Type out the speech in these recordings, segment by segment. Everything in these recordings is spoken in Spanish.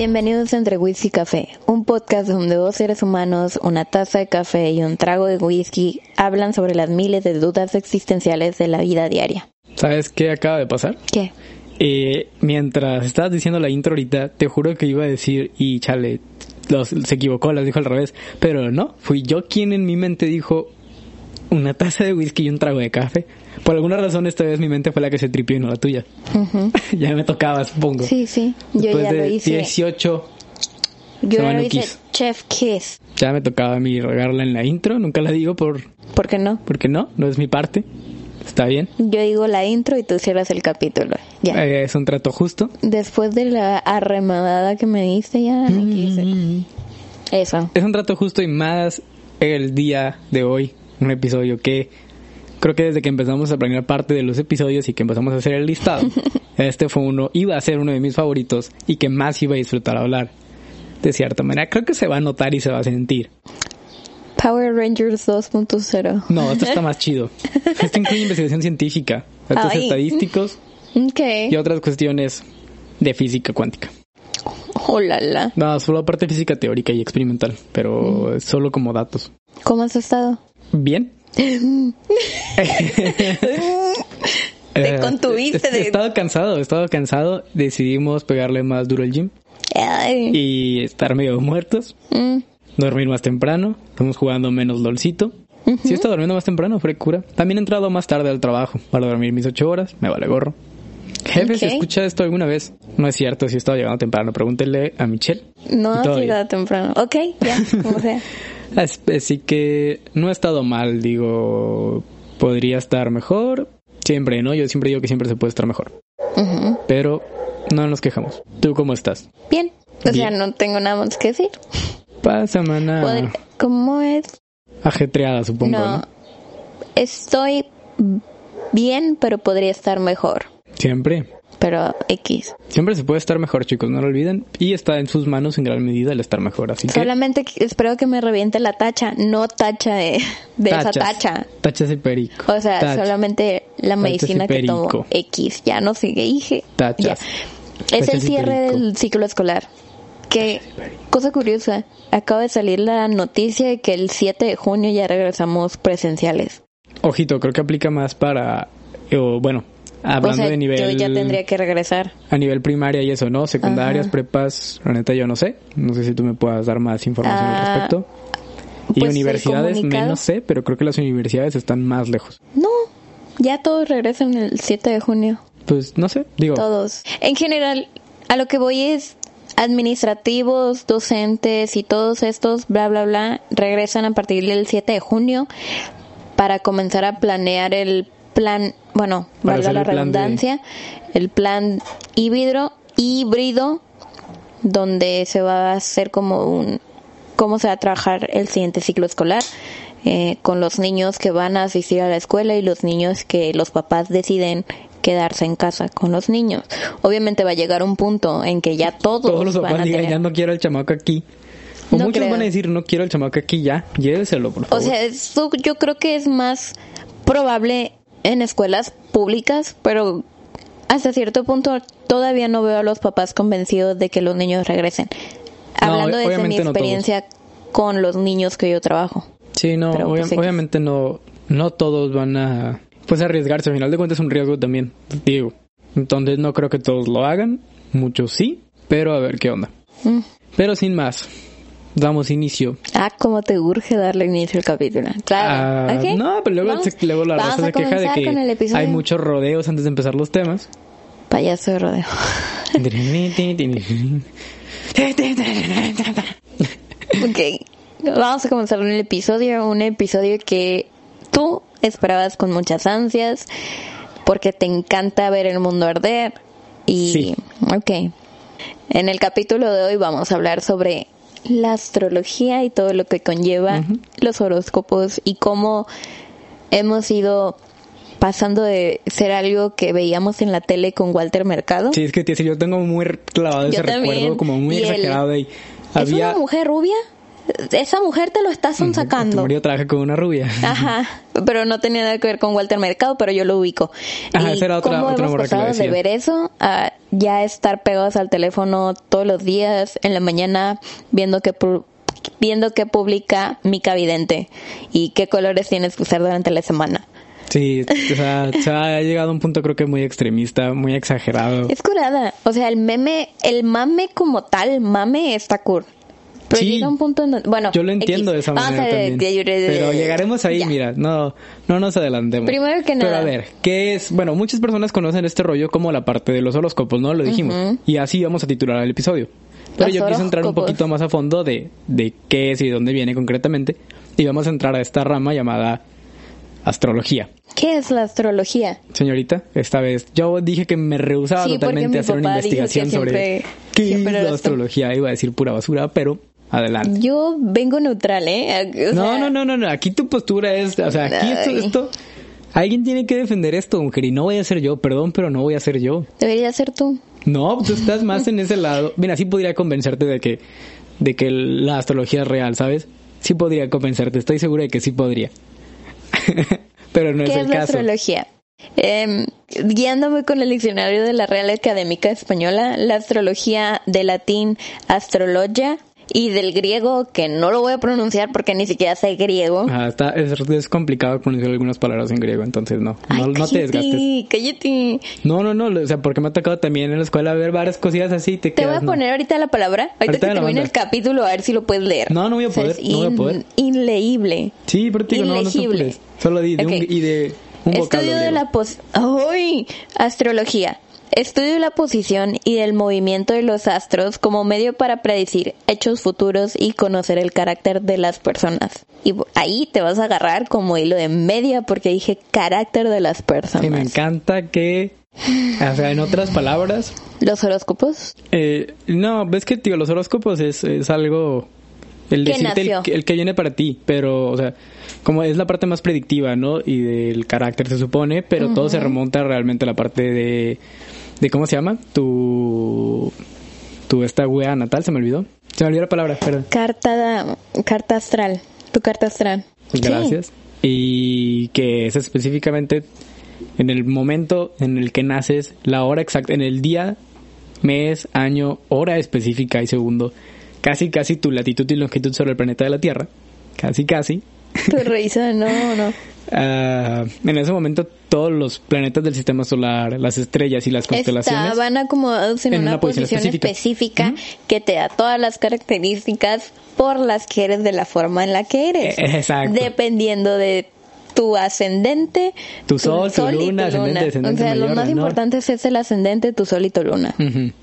Bienvenidos a Entre Whisky y Café, un podcast donde dos seres humanos, una taza de café y un trago de whisky hablan sobre las miles de dudas existenciales de la vida diaria. ¿Sabes qué acaba de pasar? ¿Qué? Eh, mientras estabas diciendo la intro ahorita, te juro que iba a decir, y chale, los, se equivocó, las dijo al revés. Pero no, fui yo quien en mi mente dijo una taza de whisky y un trago de café. Por alguna razón esta vez mi mente fue la que se tripió y no la tuya. ya me tocaba, supongo. Sí, sí, yo Después ya de lo hice. 18, yo ya lo hice Kiss. Chef Kiss. ya me tocaba a mí regarla en la intro. Nunca la digo por ¿Por qué no? porque no, no es mi parte. Está bien. Yo digo la intro y tú cierras el capítulo. Ya. Eh, es un trato justo. Después de la arremadada que me diste, ya no quise. Eso. Es un trato justo y más el día de hoy, un episodio que creo que desde que empezamos a planear parte de los episodios y que empezamos a hacer el listado, este fue uno, iba a ser uno de mis favoritos y que más iba a disfrutar hablar. De cierta manera, creo que se va a notar y se va a sentir. Power Rangers 2.0. No, esto está más chido. Esto incluye investigación científica, datos estadísticos Ok. y otras cuestiones de física cuántica. Oh, la, la. No, solo parte física teórica y experimental, pero es solo como datos. ¿Cómo has estado? Bien. Te Eh, contuviste de- He estado cansado, he estado cansado. Decidimos pegarle más duro al gym Ay. y estar medio muertos. Mm. Dormir más temprano. Estamos jugando menos LOLcito. Sí, he estado durmiendo más temprano, fue cura. También he entrado más tarde al trabajo para dormir mis ocho horas. Me vale gorro. Jefe, ¿se Ok. escucha esto alguna vez? No es cierto, si he estado llegando temprano. Pregúntele a Michelle. No bien. llegado temprano. Ok, ya, como sea. As- Así que no he estado mal, digo, podría estar mejor. Siempre, ¿no? Yo siempre digo que siempre se puede estar mejor. Pero no nos quejamos. ¿Tú cómo estás? Bien. O sea, no tengo nada más que decir. Pa semana Podr- ¿Cómo es? ajetreada, supongo. No. ¿no? Estoy bien, pero podría estar mejor. Siempre. Pero X. Siempre se puede estar mejor, chicos, no lo olviden. Y está en sus manos en gran medida el estar mejor. Así. Solamente que- espero que me reviente la tacha, no tacha de, de esa tacha. Tachas y perico. O sea, solamente la medicina que tomo. X. Ya no sigue, dije. Tachas. Ya. Es Tachas el cierre del ciclo escolar. Que, cosa curiosa, acaba de salir la noticia de que el 7 de junio ya regresamos presenciales. Ojito, creo que aplica más para. o, bueno, hablando o sea, de nivel. yo ya tendría que regresar. A nivel primaria y eso, ¿no? Secundarias, Ajá. prepas, la neta yo no sé. No sé si tú me puedas dar más información al Ah, respecto. Y pues, universidades, menos sé, pero creo que las universidades están más lejos. No, ya todos regresan el 7 de junio. Pues no sé, digo, Todos. En general, a lo que voy es administrativos, docentes y todos estos, bla, bla, bla, regresan a partir del 7 de junio para comenzar a planear el plan, bueno, valga la el plan de- redundancia, el plan híbrido, híbrido, donde se va a hacer como un, cómo se va a trabajar el siguiente ciclo escolar. eh, con los niños que van a asistir a la escuela y los niños que los papás deciden quedarse en casa con los niños. Obviamente va a llegar un punto en que ya todos, todos los van papás a digan, tener... ya no quiero el chamaco aquí. O No muchos creo. van a decir, no quiero el chamaco aquí ya, lléveselo, por O favor. sea, eso yo creo que es más probable en escuelas públicas, pero hasta cierto punto todavía no veo a los papás convencidos de que los niños regresen. No, Hablando desde mi no experiencia con los niños que yo trabajo. sí, no, pero, obvia- pues, obviamente no, no todos van a, pues arriesgarse. Al final de cuentas es un riesgo también, digo. Entonces no creo que todos lo hagan, muchos sí, pero a ver qué onda. Mm. Pero sin más, damos inicio Ah, cómo te urge darle inicio al capítulo. Claro. Ah. No, pero luego, se- luego la raza se queja de que hay muchos rodeos antes de empezar los temas. Payaso de rodeo. Ok, vamos a comenzar el episodio, un episodio que tú esperabas con muchas ansias, porque te encanta ver el mundo arder. Y, Sí. ok, en el capítulo de hoy vamos a hablar sobre la astrología y todo lo que conlleva los horóscopos y cómo hemos ido pasando de ser algo que veíamos en la tele con Walter Mercado. Sí, es que yo tengo muy clavado Yo ese también. recuerdo, como muy Y el- exagerado ahí. ¿Es Había, una mujer rubia? esa mujer te lo está Tu sonsacando. marido trabaja con una rubia. Ajá, pero no tenía nada que ver con Walter Mercado, pero yo lo ubico. Ajá, y esa era otra- cómo otra hemos que pasado de ver eso a ya estar pegados al teléfono todos los días, en la mañana, viendo que viendo qué publica Mica Vidente y qué colores tienes que usar durante la semana. Sí, o sea, se ha llegado a un punto creo que muy extremista, muy exagerado. Es curada. O sea, el meme, el mame como tal, mame está cool. Pero Sí. llega un punto en donde, bueno, Yo lo entiendo X. de esa manera a- también. de- de- de- Pero llegaremos ahí, ya. mira, no, no nos adelantemos. Primero que Pero nada. a ver, ¿qué es? Bueno, muchas personas conocen este rollo como la parte de los horóscopos, ¿no? Lo dijimos. Y así vamos a titular el episodio. Pero Los yo quise entrar un poquito más a fondo de, de qué es y de dónde viene concretamente. Y vamos a entrar a esta rama llamada astrología. ¿Qué es la astrología? Señorita, esta vez yo dije que me rehusaba Sí, totalmente a hacer una investigación sobre qué es la astrología. Iba a decir pura basura, pero adelante. Yo vengo neutral, ¿eh? O No, sea, no, no, no, no. Aquí tu postura es, o sea, aquí esto, esto, alguien tiene que defender esto, mujer, y no voy a ser yo, perdón, pero no voy a ser yo. Debería ser tú. No, tú estás más en ese lado. Mira, sí podría convencerte de que, de que la astrología es real, ¿sabes? Sí podría convencerte, estoy seguro de que sí podría. pero no es ¿Qué el es la caso. astrología? Em, guiándome con el diccionario de la Real Académica Española, la astrología de latín astrologia y del griego, que no lo voy a pronunciar porque ni siquiera sé griego. Ajá, está, es, es complicado pronunciar algunas palabras en griego, entonces no, no, Ay, no te desgastes. cállate, cállate. No, no, no, o sea, porque me ha tocado también en la escuela ver varias cosillas así te Te voy quedas, a no. poner ahorita la palabra. Ahorita, Ahorita que termine el capítulo, a ver si lo puedes leer. No, no voy a O sea, poder, no voy a poder. Inleíble. Sí, pero te digo, no, no. Solo di de un, Ok. y de un vocablo Estudio de la pos ¡Ay! Astrología. Estudio la posición y del movimiento de los astros como medio para predecir hechos futuros y conocer el carácter de las personas. Y ahí te vas a agarrar como hilo de media porque dije carácter de las personas. Sí, me encanta que, o sea, en otras palabras, Los horóscopos. eh, no, ves que, tío, los horóscopos es, es algo, el ¿Qué decirte el que viene para ti, pero, o sea, como es la parte más predictiva, ¿no? Y del carácter se supone, pero todo se remonta realmente a la parte de, de ¿cómo se llama? Tu, tu esta wea natal, se me olvidó. Se me olvidó la palabra, perdón. Carta, carta astral. Tu carta astral. Sí. Gracias. Y que es específicamente en el momento en el que naces, la hora exacta, en el día, mes, año, hora específica y segundo, casi casi tu latitud y longitud sobre el planeta de la Tierra, casi casi. Tu risa, no, no. Ah, en ese momento todos los planetas del sistema solar, las estrellas y las constelaciones Estaban acomodados en, en una, una posición posición, específica. específica, que te da todas las características por las que eres de la forma en la que eres. Eh, exacto. Dependiendo de tu ascendente, Tu sol, tu y luna, ascendente, descendente O sea, lo más menor. importante es el ascendente, tu sol y tu luna.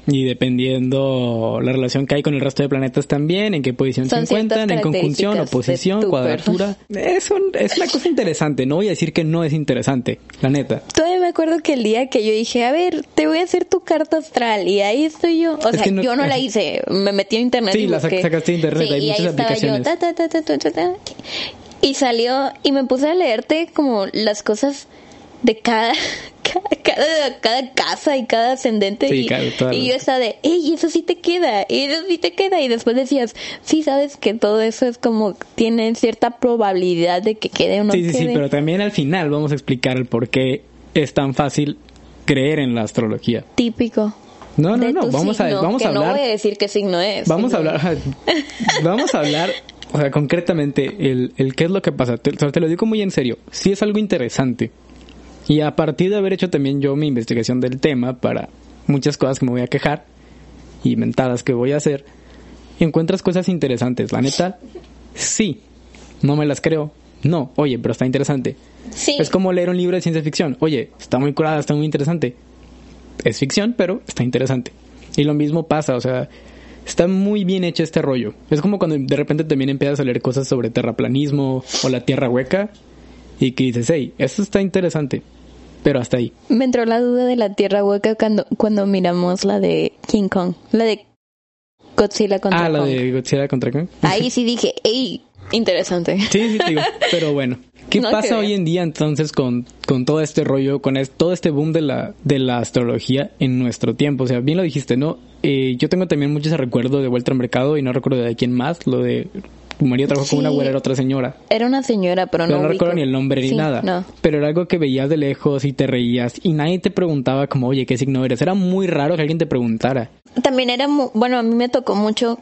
Y dependiendo la relación que hay con el resto de planetas también, en qué posición Son se encuentran, en conjunción, oposición, tu cuadratura. Es, un- es una cosa interesante, no voy a decir que no es interesante, la neta. Todavía me acuerdo que el día que yo dije, a ver, te voy a hacer tu carta astral y ahí estoy yo. O Es sea, no- yo no la hice, me metí a internet Sí, y la sacaste de internet, Sí, hay y ahí muchas yo, aplicaciones. ta, ta, ta, ta, y salió y me puse a leerte como las cosas de cada cada, cada, cada casa y cada ascendente Sí, y, cada- y yo estaba de, ey, eso sí te queda, y eso sí te queda y después decías, sí sabes que todo eso es como tiene cierta probabilidad de que quede o no sí, sí, sí, quede. pero también al final vamos a explicar el por qué es tan fácil creer en la astrología. Típico. No, no, no, vamos a, signo, vamos que a hablar. No voy a decir qué signo es. Vamos a signo. hablar, vamos a hablar, o sea, concretamente, el, el qué es lo que pasa. Te, te lo digo muy en serio. Sí es algo interesante. Y a partir de haber hecho también yo mi investigación del tema para muchas cosas que me voy a quejar y mentadas que voy a hacer, encuentras cosas interesantes. La neta, sí. No me las creo. No, oye, pero está interesante. Sí. Es como leer un libro de ciencia ficción. Oye, está muy curada, está muy interesante. Es ficción, pero está interesante. Y lo mismo pasa, o sea, está muy bien hecho este rollo. Es como cuando de repente también empiezas a leer cosas sobre terraplanismo o la tierra hueca y que dices, hey, esto está interesante, pero hasta ahí. Me entró la duda de la tierra hueca cuando, cuando miramos la de King Kong, la de Godzilla contra Ah, la Kong. de Godzilla contra Kong. Ahí sí dije, ey, interesante. Sí, sí, digo. Pero bueno, ¿qué No pasa hoy en día entonces con, con todo este rollo, con es- todo este boom de la, de la astrología en nuestro tiempo? O sea, bien lo dijiste, ¿no? Eh, yo tengo también muchos recuerdos de vuelta al mercado y no recuerdo de quién más, lo de marido trabajó con una Sí. abuela, era otra señora. Era una señora, pero Pero no no, recuerdo ni el nombre ni Sí, nada. no. Pero era algo que veías de lejos y te reías y nadie te preguntaba como, oye, ¿qué signo eres? Era muy raro que alguien te preguntara. También era, mu- bueno, a mí me tocó mucho,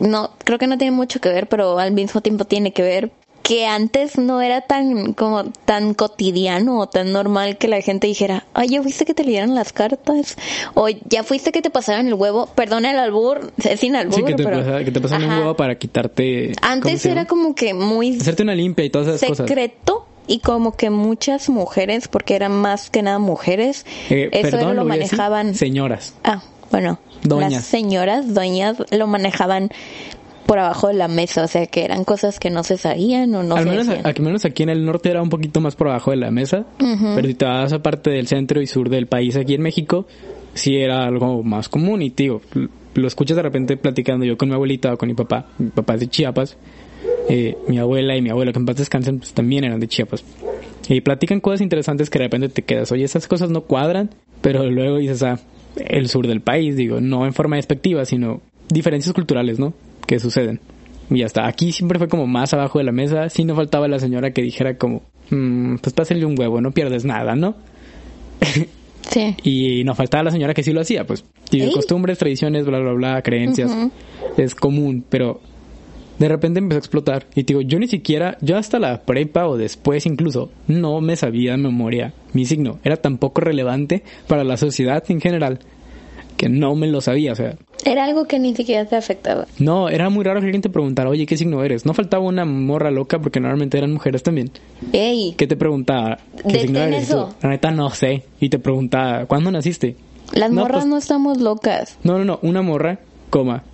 no, creo que no tiene mucho que ver, pero al mismo tiempo tiene que ver que antes no era tan como tan cotidiano o tan normal que la gente dijera, ay, ya fuiste que te leyeran las cartas o ya fuiste que te pasaran el huevo, perdón el albur, es sin albur, Sí, que te, pero pasa- que te pasan un huevo para quitarte... ¿cómo antes era como que muy Hacerte una limpia y todas esas cosas. secreto y como que muchas mujeres, porque eran más que nada mujeres, Eh, eso perdón, lo decir, manejaban. Señoras. Ah, bueno, Doñas. las señoras, doñas, lo manejaban por abajo de la mesa, o sea que eran cosas que no se sabían o no al, se menos, decían. al menos aquí en el norte era un poquito más por abajo de la mesa. Pero si te vas a parte del centro y sur del país, aquí en México, sí era algo más común. Y tío, lo escuchas de repente platicando yo con mi abuelita o con mi papá. Mi papá es de Chiapas. eh, mi abuela y mi abuelo, que en paz descansen, pues también eran de Chiapas. Y platican cosas interesantes que de repente te quedas, oye, esas cosas no cuadran, pero luego dices, ah, el sur del país, digo, no en forma despectiva, sino diferencias culturales, ¿no? Que suceden. Y ya está. Aquí siempre fue como más abajo de la mesa. Sí no faltaba la señora que dijera como, "Mm, pues pásale un huevo, no pierdes nada, ¿no? Sí. Y no faltaba la señora que sí lo hacía, pues. Y costumbres, tradiciones, bla, bla, bla, creencias. Es común, pero de repente empezó a explotar. Y te digo, yo ni siquiera, yo hasta la prepa o después incluso, no me sabía de memoria mi signo. Era tan poco relevante para la sociedad en general que no me lo sabía. O sea, Era algo que ni siquiera te afectaba. no, era muy raro que alguien te preguntara, oye, ¿qué signo eres? No faltaba una morra loca porque normalmente eran mujeres también. Ey, Que te preguntaba, ¿qué signo eres? Eso. La neta no sé. Y te preguntaba, ¿cuándo naciste? las No, morras pues- no estamos locas. No, no, no, una morra, coma,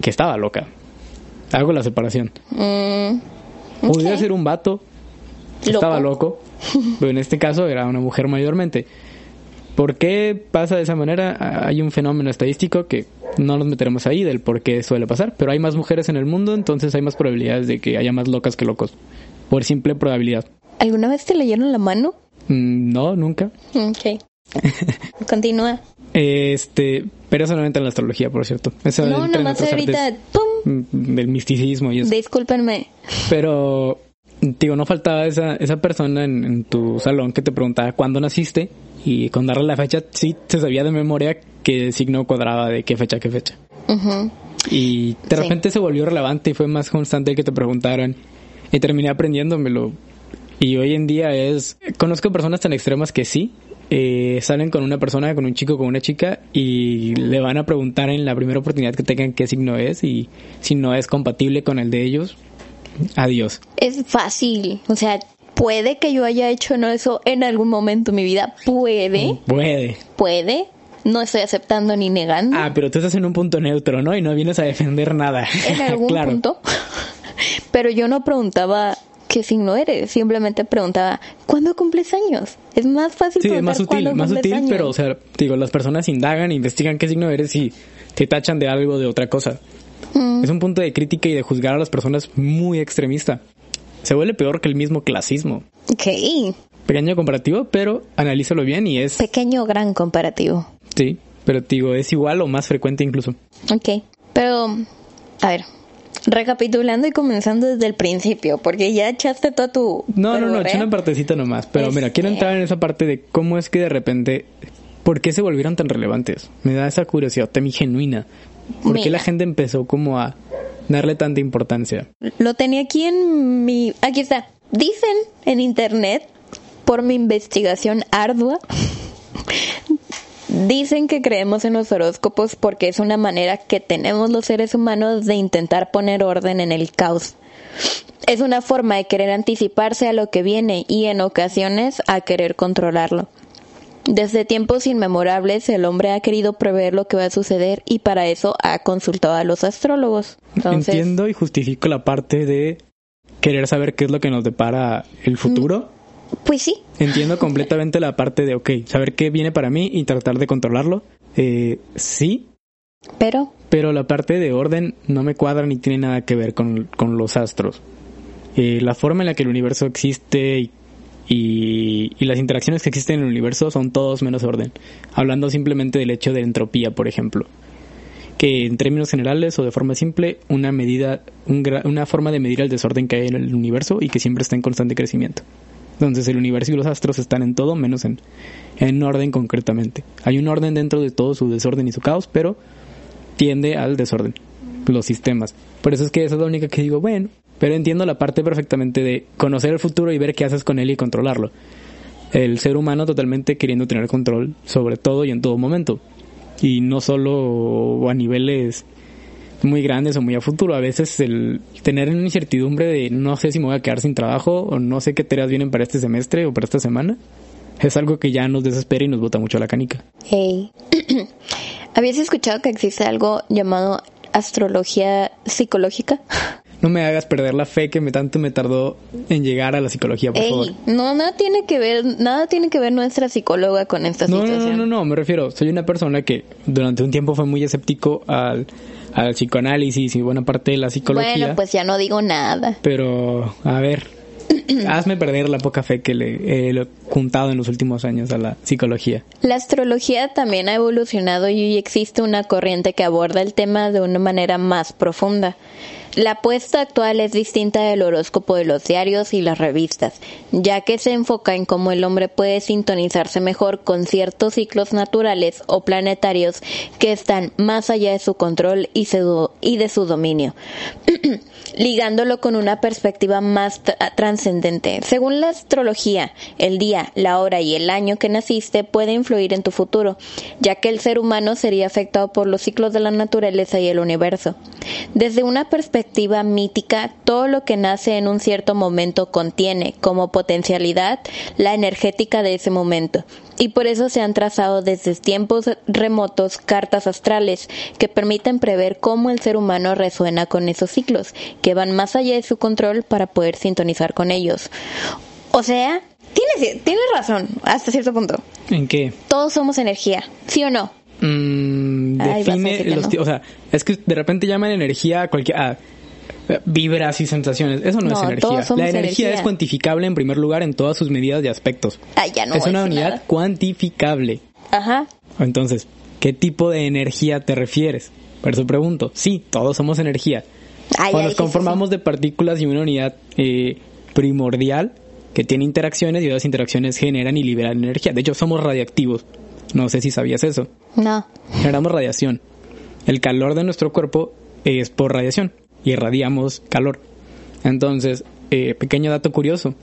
que estaba loca. Hago la separación. Mm, Podría ok. ser un vato que Loco. estaba loco, pero en este caso era una mujer mayormente. ¿Por qué pasa de esa manera? Ah, Hay un fenómeno estadístico que no nos meteremos ahí del por qué suele pasar, pero hay más mujeres en el mundo, entonces hay más probabilidades de que haya más locas que locos. Por simple probabilidad. ¿Alguna vez te leyeron la mano? Mm, No, nunca. Ok. Continúa. Este, pero eso no entra en la astrología, por cierto. Eso No, nomás ahorita, artes, ¡pum! mm, del misticismo y eso. Discúlpenme. Pero, digo, no faltaba esa, esa persona en, en tu salón que te preguntaba cuándo naciste y con darle la fecha, sí se sabía de memoria qué signo cuadraba de qué fecha qué fecha. Ujú. Y de Sí. repente se volvió relevante y fue más constante el que te preguntaran y terminé aprendiéndomelo. Y hoy en día es, conozco personas tan extremas que sí, eh, salen con una persona, con un chico, con una chica y le van a preguntar en la primera oportunidad que tengan qué signo es y si no es compatible con el de ellos, adiós. Es fácil. O sea, puede que yo haya hecho no eso en algún momento de mi vida. Puede, Puede. puede. No estoy aceptando ni negando. Ah, pero tú estás en un punto neutro, ¿no? Y no vienes a defender nada. en algún claro. punto. Pero yo no preguntaba qué signo eres, simplemente preguntaba, ¿cuándo cumples años? Es más fácil Sí, es más sutil, cuándo más sutil, años. pero, o sea, digo, las personas indagan, investigan qué signo eres y te tachan de algo, de otra cosa. Mm, Es un punto de crítica y de juzgar a las personas muy extremista. Se vuelve peor que el mismo clasismo. ok, Pequeño comparativo, pero analízalo bien y es, pequeño gran comparativo. sí, pero digo, es igual o más frecuente incluso. Ok, pero, a ver, recapitulando y comenzando desde el principio, porque ya echaste toda tu... No, no, no, verborrea. eché una partecita nomás. Pero mira, quiero Este- entrar en esa parte de cómo es que de repente, ¿por qué se volvieron tan relevantes? Me da esa curiosidad también genuina. ¿Por qué la gente empezó como a darle tanta importancia? Lo tenía aquí en mi... Aquí está. Dicen en internet, por mi investigación ardua, dicen que creemos en los horóscopos porque es una manera que tenemos los seres humanos de intentar poner orden en el caos. Es una forma de querer anticiparse a lo que viene y en ocasiones a querer controlarlo. Desde tiempos inmemorables el hombre ha querido prever lo que va a suceder y para eso ha consultado a los astrólogos. Entonces, Entiendo y justifico la parte de querer saber qué es lo que nos depara el futuro. Pues sí, Entiendo completamente la parte de, ok, saber qué viene para mí y tratar de controlarlo. Eh, sí, pero pero la parte de orden no me cuadra ni tiene nada que ver con, con los astros. Eh, la forma en la que el universo existe y, y, y las interacciones que existen en el universo son todos menos orden. Hablando simplemente del hecho de entropía, por ejemplo. que en términos generales o de forma simple, una medida, una forma de medir el desorden que hay en el universo y que siempre está en constante crecimiento. Entonces el universo y los astros están en todo menos en, en orden concretamente. Hay un orden dentro de todo su desorden y su caos, pero tiende al desorden, los sistemas. Por eso es que esa es la única que digo, bueno, pero entiendo la parte perfectamente de conocer el futuro y ver qué haces con él y controlarlo. El ser humano totalmente queriendo tener control sobre todo y en todo momento. Y no solo a niveles muy grandes o muy a futuro. A veces el tener una incertidumbre de no sé si me voy a quedar sin trabajo o no sé qué tareas vienen para este semestre o para esta semana es algo que ya nos desespera y nos bota mucho la canica. Hey. ¿Habías escuchado que existe algo llamado astrología psicológica? No me hagas perder la fe que me tanto me tardó en llegar a la psicología, por favor. No, nada tiene que ver, nada tiene que ver nuestra psicóloga con esta situación. No, no, no, no, me refiero, soy una persona que durante un tiempo fue muy escéptico al, al psicoanálisis y buena parte de la psicología. Bueno, pues ya no digo nada. Pero, a ver, hazme perder la poca fe que le he juntado en los últimos años a la psicología. La astrología también ha evolucionado y existe una corriente que aborda el tema de una manera más profunda. La apuesta actual es distinta del horóscopo de los diarios y las revistas, ya que se enfoca en cómo el hombre puede sintonizarse mejor con ciertos ciclos naturales o planetarios que están más allá de su control y, de su dominio, ligándolo con una perspectiva más trascendente. Según la astrología, el día, la hora y el año que naciste puede influir en tu futuro, ya que el ser humano sería afectado por los ciclos de la naturaleza y el universo. Desde una perspectiva mítica, todo lo que nace en un cierto momento contiene como potencialidad la energética de ese momento. Y por eso se han trazado desde tiempos remotos cartas astrales que permiten prever cómo el ser humano resuena con esos ciclos, que van más allá de su control para poder sintonizar con ellos. O sea, tienes, tienes razón hasta cierto punto. ¿En qué? Todos somos energía, ¿sí o no? Mm, define los, o sea, es que de repente llaman energía a cualquier vibras y sensaciones. Eso no, es energía. La energía, es cuantificable en primer lugar en todas sus medidas y aspectos. es una unidad cuantificable. Ajá. Entonces, ¿qué tipo de energía te refieres? Por eso pregunto. Sí, todos somos energía. Cuando nos conformamos de partículas y una unidad eh, primordial que tiene interacciones y esas interacciones generan y liberan energía. De hecho, somos radiactivos. No sé si sabías eso. No. Generamos radiación. El calor de nuestro cuerpo es por radiación y irradiamos calor. Entonces, eh, pequeño dato curioso,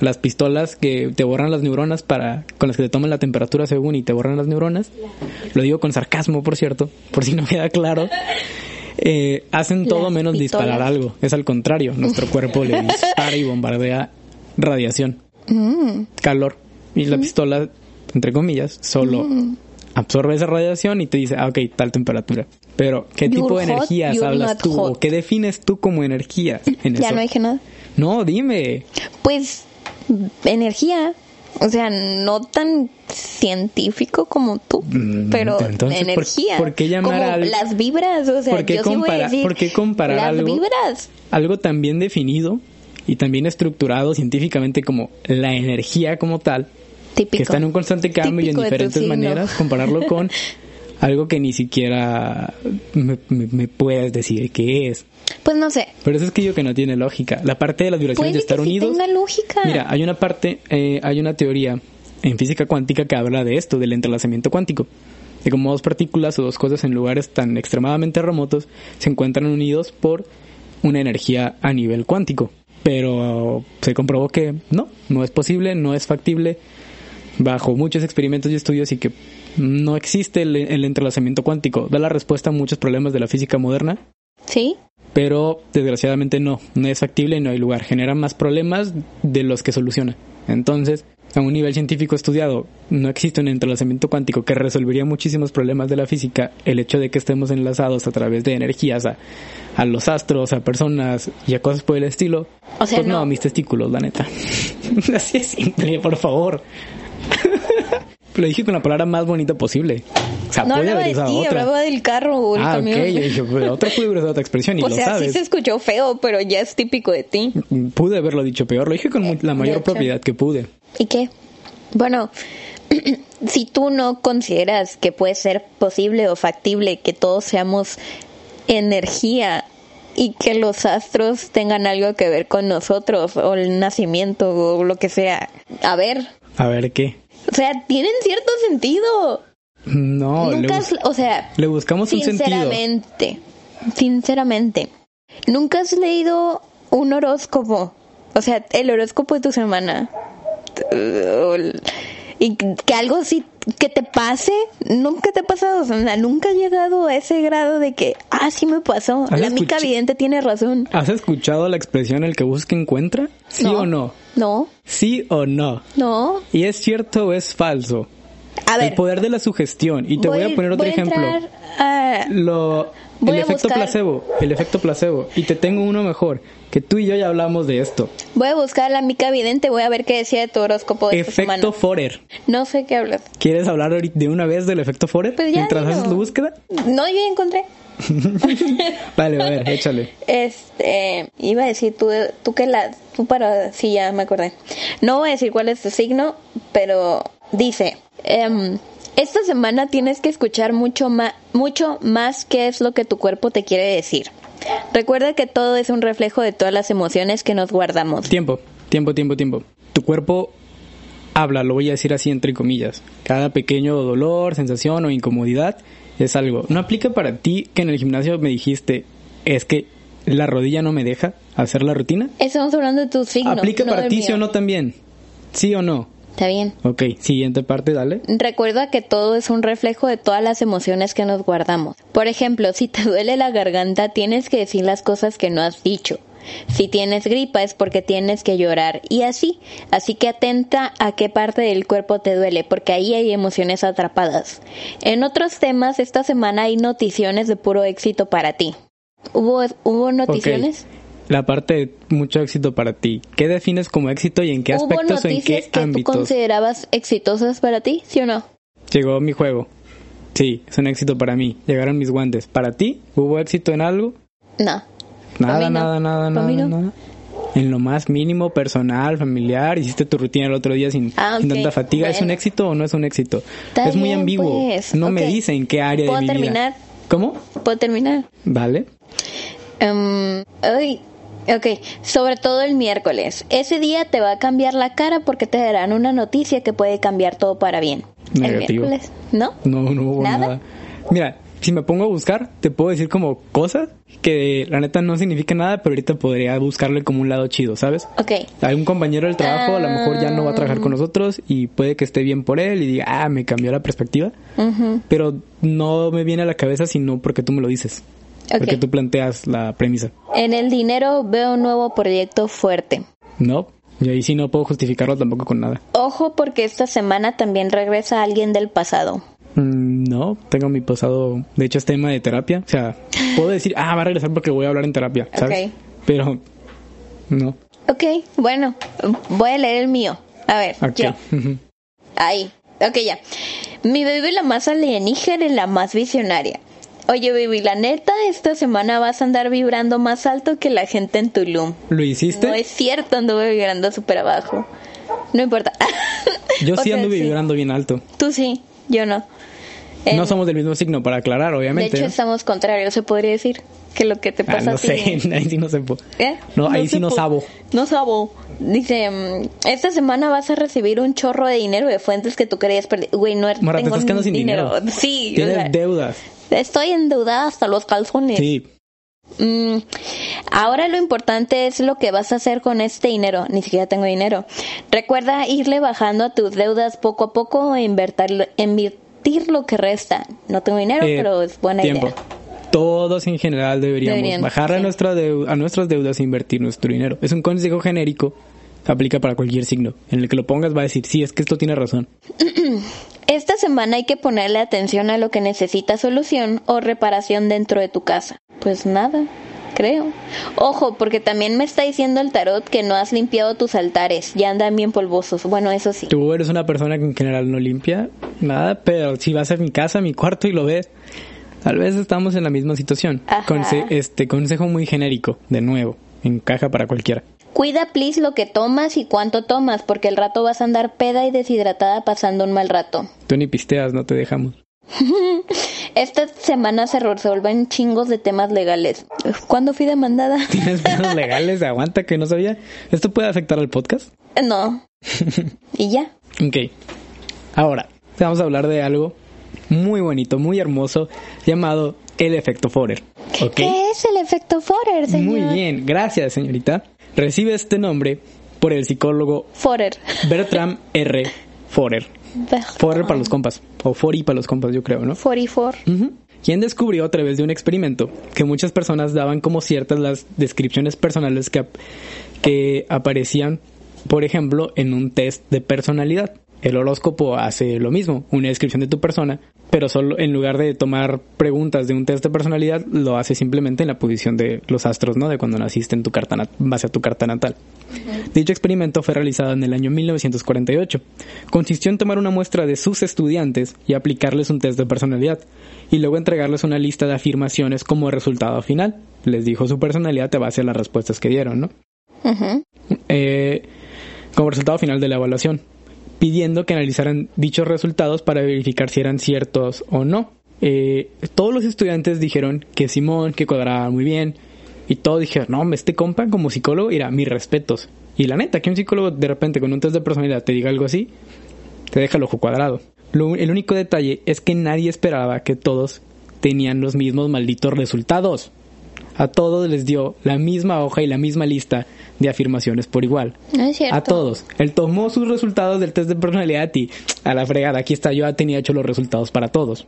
las pistolas que te borran las neuronas para con las que te toman la temperatura según y te borran las neuronas, lo digo con sarcasmo, por cierto, por si no queda claro. Eh, hacen todo menos disparar algo. Es al contrario, nuestro cuerpo le dispara y bombardea radiación, mm. calor. Y la mm. pistola, entre comillas, solo mm absorbe esa radiación y te dice, ah, ok, tal temperatura. Pero, ¿qué tipo de energías hablas tú? ¿O qué defines tú como energía? En ya no dije nada. No, dime. Pues, energía. O sea, no tan científico como tú, mm, pero energía. ¿por, qué llamar como las vibras? O sea, ¿por qué yo comparar, ¿por qué comparar las algo, vibras? algo tan bien definido y también estructurado científicamente como la energía como tal que está en un constante cambio y en diferentes maneras, compararlo con algo que ni siquiera me, puedes decir qué es. Pues no sé. Pero eso es que yo que no tiene lógica. La parte de las vibraciones de estar unidos. Tenga lógica. Mira, hay una parte, eh, hay una teoría en física cuántica que habla de esto, del entrelazamiento cuántico. De cómo dos partículas o dos cosas en lugares tan extremadamente remotos se encuentran unidos por una energía a nivel cuántico. Pero se comprobó que no, no es posible, no es factible bajo muchos experimentos y estudios y que no existe el, entrelazamiento cuántico. Da la respuesta a muchos problemas de la física moderna. Sí. Pero desgraciadamente no, no es factible y no hay lugar. Genera más problemas de los que soluciona. Entonces, a un nivel científico estudiado, no existe un entrelazamiento cuántico que resolvería muchísimos problemas de la física. El hecho de que estemos enlazados a través de energías a, a los astros, a personas y a cosas por el estilo. O sea, pues no, a mis testículos, la neta. Así es simple, por favor. Lo dije con la palabra más bonita posible. O sea, no hablaba de ti, hablaba del carro o el ah, ok. Yo dije, pues otra pude haber otra expresión y o lo sea, sabes. sí se escuchó feo, pero ya es típico de ti. Pude haberlo dicho peor. Lo dije con la mayor propiedad que pude. ¿Y qué? Bueno, si tú no consideras que puede ser posible o factible que todos seamos energía y que los astros tengan algo que ver con nosotros o el nacimiento o lo que sea, a ver. A ver qué. O sea, tienen cierto sentido. No, Nunca, le, o sea, le buscamos un sentido. sinceramente, sinceramente, nunca has leído un horóscopo, o sea, el horóscopo de tu semana, y que algo así que te pase, nunca te ha pasado, o sea, nunca has llegado a ese grado de que, ah, sí me pasó, ¿Has la mica escuch- vidente tiene razón. ¿Has escuchado la expresión el que busca encuentra? ¿Sí No. o no? No, ¿Sí o no? no, ¿Y es cierto o es falso? A ver, el poder de la sugestión. Y te voy, a poner otro voy a ejemplo. entrar Lo, Voy el a efecto buscar- placebo. El efecto placebo. Y te tengo uno mejor. Que tú y yo ya hablamos de esto. voy a buscar la mica vidente, voy a ver qué decía de tu horóscopo de esta semana. Efecto Forer. No sé qué hablas. ¿Quieres hablar de una vez del efecto Forer? Pues ya mientras haces tu búsqueda. No, yo ya encontré. Vale, a ver, échale. Este, iba a decir tú, tú que la, tú para, sí, ya me acordé. No voy a decir cuál es tu signo, pero dice, em, esta semana tienes que escuchar mucho más, mucho más qué es lo que tu cuerpo te quiere decir. Recuerda que todo es un reflejo de todas las emociones que nos guardamos. Tiempo, tiempo, tiempo, tiempo. Tu cuerpo habla, lo voy a decir así entre comillas. Cada pequeño dolor, sensación o incomodidad es algo. No aplica para ti que en el gimnasio me dijiste, es que la rodilla no me deja hacer la rutina. Estamos hablando de tus signos. ¿Aplica no para ti sí o no también? ¿Sí o no? Está bien. Ok, siguiente parte, dale. Recuerda que todo es un reflejo de todas las emociones que nos guardamos. Por ejemplo, si te duele la garganta, tienes que decir las cosas que no has dicho. Si tienes gripa es porque tienes que llorar y así. Así que atenta a qué parte del cuerpo te duele, porque ahí hay emociones atrapadas. En otros temas, esta semana hay noticiones de puro éxito para ti. ¿Hubo, hubo noticiones? La parte de mucho éxito para ti. ¿Qué defines como éxito y en qué ¿Hubo aspectos o en qué que ámbitos? tú considerabas exitosas para ti, sí o no? Llegó mi juego. Sí, es un éxito para mí. Llegaron mis guantes. ¿Para ti? ¿Hubo éxito en algo? No. Nada, no. nada, nada, nada, no. nada. En lo más mínimo, personal, familiar, hiciste tu rutina el otro día sin, Ah, tanta fatiga. ¿Es un éxito o no es un éxito? Está es muy bien, ambiguo. pues. No me dice en qué área de ¿Puedo mi terminar? vida. ¿Cómo? ¿Puedo terminar? Vale. Ay, ok, sobre todo el miércoles. Ese día te va a cambiar la cara porque te darán una noticia que puede cambiar todo para bien. Negativo. El miércoles, ¿no? No, no hubo ¿Nada? nada. Mira, si me pongo a buscar, te puedo decir como cosas que la neta no significa nada, pero ahorita podría buscarle como un lado chido, ¿sabes? Ok, Hay un compañero del trabajo, a lo mejor ya no va a trabajar Ah. con nosotros y puede que esté bien por él y diga, ah, me cambió la perspectiva. Pero no me viene a la cabeza sino porque tú me lo dices. Ok. Porque tú planteas la premisa. en el dinero veo un nuevo proyecto fuerte. No, y ahí sí no puedo justificarlo tampoco con nada. Ojo porque esta semana también regresa alguien del pasado. Mm, No, tengo mi pasado, de hecho es tema de terapia. O sea, puedo decir, ah, va a regresar porque voy a hablar en terapia, ¿sabes? Pero, no. Ok, bueno, voy a leer el mío. A ver, Ok. yo. Ujú. Ahí. Ok, ya. Mi baby la más alienígena y la más visionaria. Oye, baby, la neta, esta semana vas a andar vibrando más alto que la gente en Tulum. ¿Lo hiciste? No es cierto, anduve vibrando súper abajo. No importa. Yo sí sea, ando vibrando bien alto. Tú sí, yo no. No somos del mismo signo, para aclarar, De obviamente. hecho, ¿no? estamos contrarios, se podría decir. Que lo que te Ah, pasa no a ti. sé, ahí sí no sé. ¿Eh? No, ahí sí se no sabo. No sabo. Dice, mm, esta semana vas a recibir un chorro de dinero de fuentes que tú querías perder. Güey, no Morra, te tengo estás quedando sin dinero. Sí, o Tienes sea, deudas. Estoy endeudada hasta los calzones. Sí. Mm, ahora lo importante es lo que vas a hacer con este dinero. Ni siquiera tengo dinero. Recuerda irle bajando a tus deudas poco a poco e invertir, invertir lo que resta. No tengo dinero, Eh, pero es buena tiempo. idea. Todos en general deberíamos bajar a, nuestra a nuestras deudas e invertir nuestro dinero. Es un consejo genérico, aplica para cualquier signo. En el que lo pongas va a decir, sí, es que esto tiene razón. Esta semana hay que ponerle atención a lo que necesita solución o reparación dentro de tu casa. Pues nada, creo. Ojo, porque también me está diciendo el tarot que no has limpiado tus altares, ya andan bien polvosos. Bueno, eso sí. Tú eres una persona que en general no limpia nada, pero si vas a mi casa, a mi cuarto y lo ves, tal vez estamos en la misma situación. Ajá. Conse- este consejo muy genérico, de nuevo, encaja para cualquiera. Cuida, please, lo que tomas y cuánto tomas, porque el rato vas a andar peda y deshidratada pasando un mal rato. Tú ni pisteas, no te dejamos. Esta semana se resuelven chingos de temas legales. ¿Cuándo fui demandada? ¿Tienes temas legales? Aguanta que no sabía. ¿Esto puede afectar al podcast? No. ¿Y ya? Ok. Ahora, vamos a hablar de algo muy bonito, muy hermoso, llamado el efecto Forer. ¿Qué es el efecto Forer, señor? Muy bien, gracias, señorita. Recibe este nombre por el psicólogo Forer. Bertram R. Forer. Forer para los compas. O Fori para los compas, yo creo, ¿no? 44. Ujú. Quien descubrió a través de un experimento que muchas personas daban como ciertas las descripciones personales que, ap- que aparecían, por ejemplo, en un test de personalidad. El horóscopo hace lo mismo, una descripción de tu persona, pero solo en lugar de tomar preguntas de un test de personalidad, lo hace simplemente en la posición de los astros, ¿no? De cuando naciste en tu carta base a tu carta natal. Dicho experimento fue realizado en el año 1948. Consistió en tomar una muestra de sus estudiantes y aplicarles un test de personalidad, y luego entregarles una lista de afirmaciones como resultado final. Les dijo su personalidad a base a las respuestas que dieron, ¿no? Eh, como resultado final de la evaluación, pidiendo que analizaran dichos resultados para verificar si eran ciertos o no. Eh, todos los estudiantes dijeron que Simón, que cuadraba muy bien, y todos dijeron, no, este compa como psicólogo, irá, mis respetos. Y la neta, que un psicólogo de repente con un test de personalidad te diga algo así, te deja el ojo cuadrado. El único detalle es que nadie esperaba que todos tenían los mismos malditos resultados. A todos les dio la misma hoja y la misma lista de afirmaciones por igual. No es cierto. A todos. Él tomó sus resultados del test de personalidad y a la fregada, aquí está, yo ya tenía hecho los resultados para todos.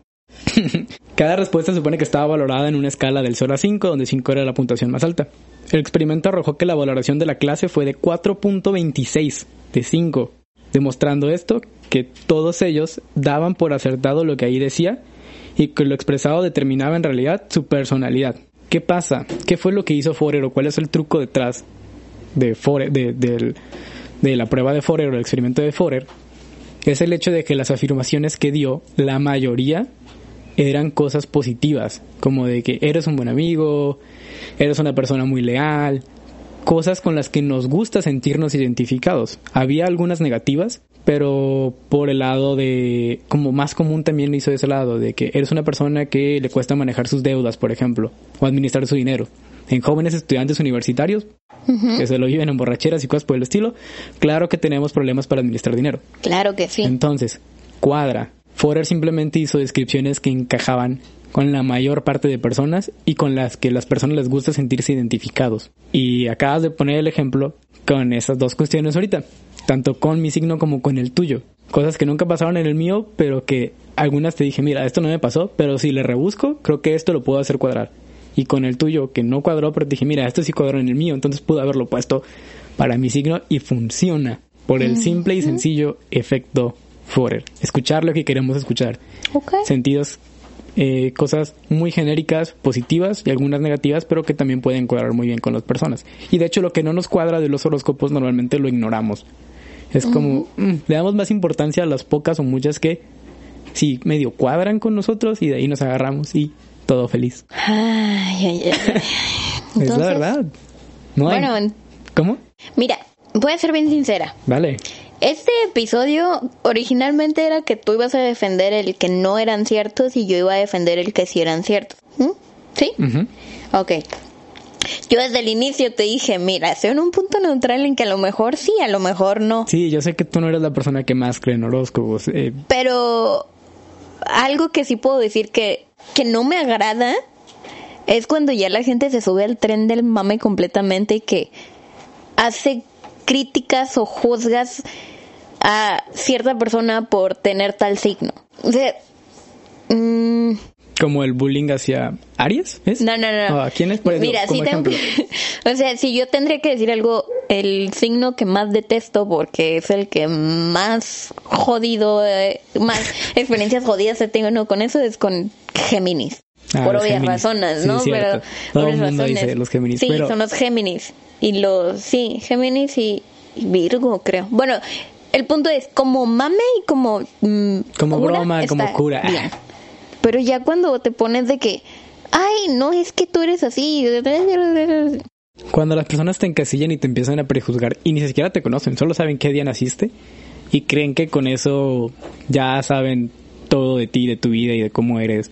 Cada respuesta supone que estaba valorada en una escala del 0 a 5, donde 5 era la puntuación más alta. El experimento arrojó que la valoración de la clase fue de 4.26 de 5, demostrando esto que todos ellos daban por acertado lo que ahí decía y que lo expresado determinaba en realidad su personalidad. ¿Qué pasa? ¿Qué fue lo que hizo Forer o cuál es el truco detrás de, de, de la prueba de Forer o el experimento de Forer? Es el hecho de que las afirmaciones que dio, la mayoría eran cosas positivas, como de que eres un buen amigo, eres una persona muy leal, cosas con las que nos gusta sentirnos identificados. Había algunas negativas, pero por el lado de, como más común también lo hizo de ese lado, de que eres una persona que le cuesta manejar sus deudas, por ejemplo, o administrar su dinero. En jóvenes estudiantes universitarios, que se lo viven en borracheras y cosas por el estilo, claro que tenemos problemas para administrar dinero. Claro que sí. Entonces, cuadra. Forer simplemente hizo descripciones que encajaban con la mayor parte de personas y con las que las personas les gusta sentirse identificados. Y acabas de poner el ejemplo con esas dos cuestiones ahorita, tanto con mi signo como con el tuyo. Cosas que nunca pasaron en el mío, pero que algunas te dije, mira, esto no me pasó, pero si le rebusco, creo que esto lo puedo hacer cuadrar. Y con el tuyo, que no cuadró, pero te dije, mira, esto sí cuadró en el mío, entonces pude haberlo puesto para mi signo y funciona por el simple y sencillo efecto Forer. Escuchar lo que queremos escuchar. Ok. Sentidos, eh, cosas muy genéricas, positivas y algunas negativas, pero que también pueden cuadrar muy bien con las personas. Y de hecho, lo que no nos cuadra de los horóscopos normalmente lo ignoramos. Es como, mm, le damos más importancia a las pocas o muchas que sí medio cuadran con nosotros y de ahí nos agarramos y todo feliz. Ay, ay, ay. es la verdad. No hay- Bueno, en- ¿Cómo? mira, voy a ser bien sincera. Vale. Este episodio originalmente era que tú ibas a defender el que no eran ciertos y yo iba a defender el que sí eran ciertos. ¿Mm? ¿Sí? Ujú. Ok. Yo desde el inicio te dije, mira, estoy en un punto neutral en que a lo mejor sí, a lo mejor no. Sí, yo sé que tú no eres la persona que más cree en horóscopos. eh, Pero algo que sí puedo decir que, que no me agrada es cuando ya la gente se sube al tren del mame completamente y que hace críticas o juzgas a cierta persona por tener tal signo. O sea, mm, como el bullying hacia Aries, ¿es? no, no, no. ¿A quién es? Por Mira, como sí tengo ejemplo. que- o sea, si yo tendría que decir algo, el signo que más detesto porque es el que más jodido, eh, más experiencias jodidas he tenido con eso es con Géminis. Ah, por obvias Géminis. razones, Sí, ¿no? cierto. Pero Todo por el mundo razones. dice los Géminis, Sí, pero- son los Géminis. Y los, sí, Géminis y, y Virgo, creo. Bueno, el punto es, como mame y como... mm, Como broma, como cura. bien. Pero ya cuando te pones de que, ay, no, es que tú eres así. Cuando las personas te encasillan y te empiezan a prejuzgar y ni siquiera te conocen, solo saben qué día naciste y creen que con eso ya saben todo de ti, de tu vida y de cómo eres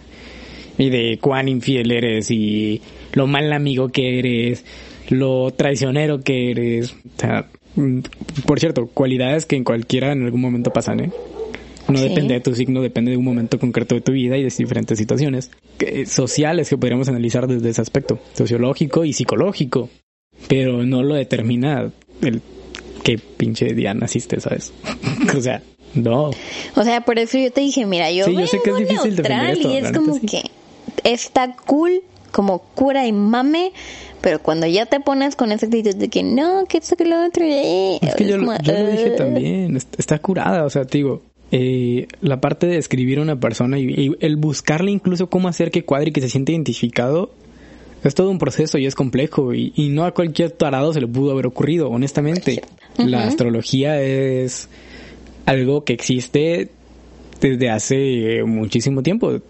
y de cuán infiel eres y lo mal amigo que eres, lo traicionero que eres. O sea, mm, por cierto, cualidades que en cualquiera en algún momento pasan, ¿eh? No Sí. depende de tu signo, depende de un momento concreto de tu vida y de diferentes situaciones que- sociales que podríamos analizar desde ese aspecto, sociológico y psicológico. Pero no lo determina el qué pinche día naciste, ¿sabes? o sea, no. O sea, por eso yo te dije, mira, yo, Sí, yo sé que es difícil neutral esto, y es como sí. que está cool como cura y mame, pero cuando ya te pones con esa actitud de que no, que esto que lo otro, eh, Es que yo, como, yo lo dije también, est- está curada, o sea, te digo, eh, la parte de escribir a una persona y, y el buscarle incluso cómo hacer que cuadre y que se siente identificado, es todo un proceso y es complejo y, y no a cualquier tarado se le pudo haber ocurrido, honestamente. La astrología es algo que existe desde hace muchísimo tiempo,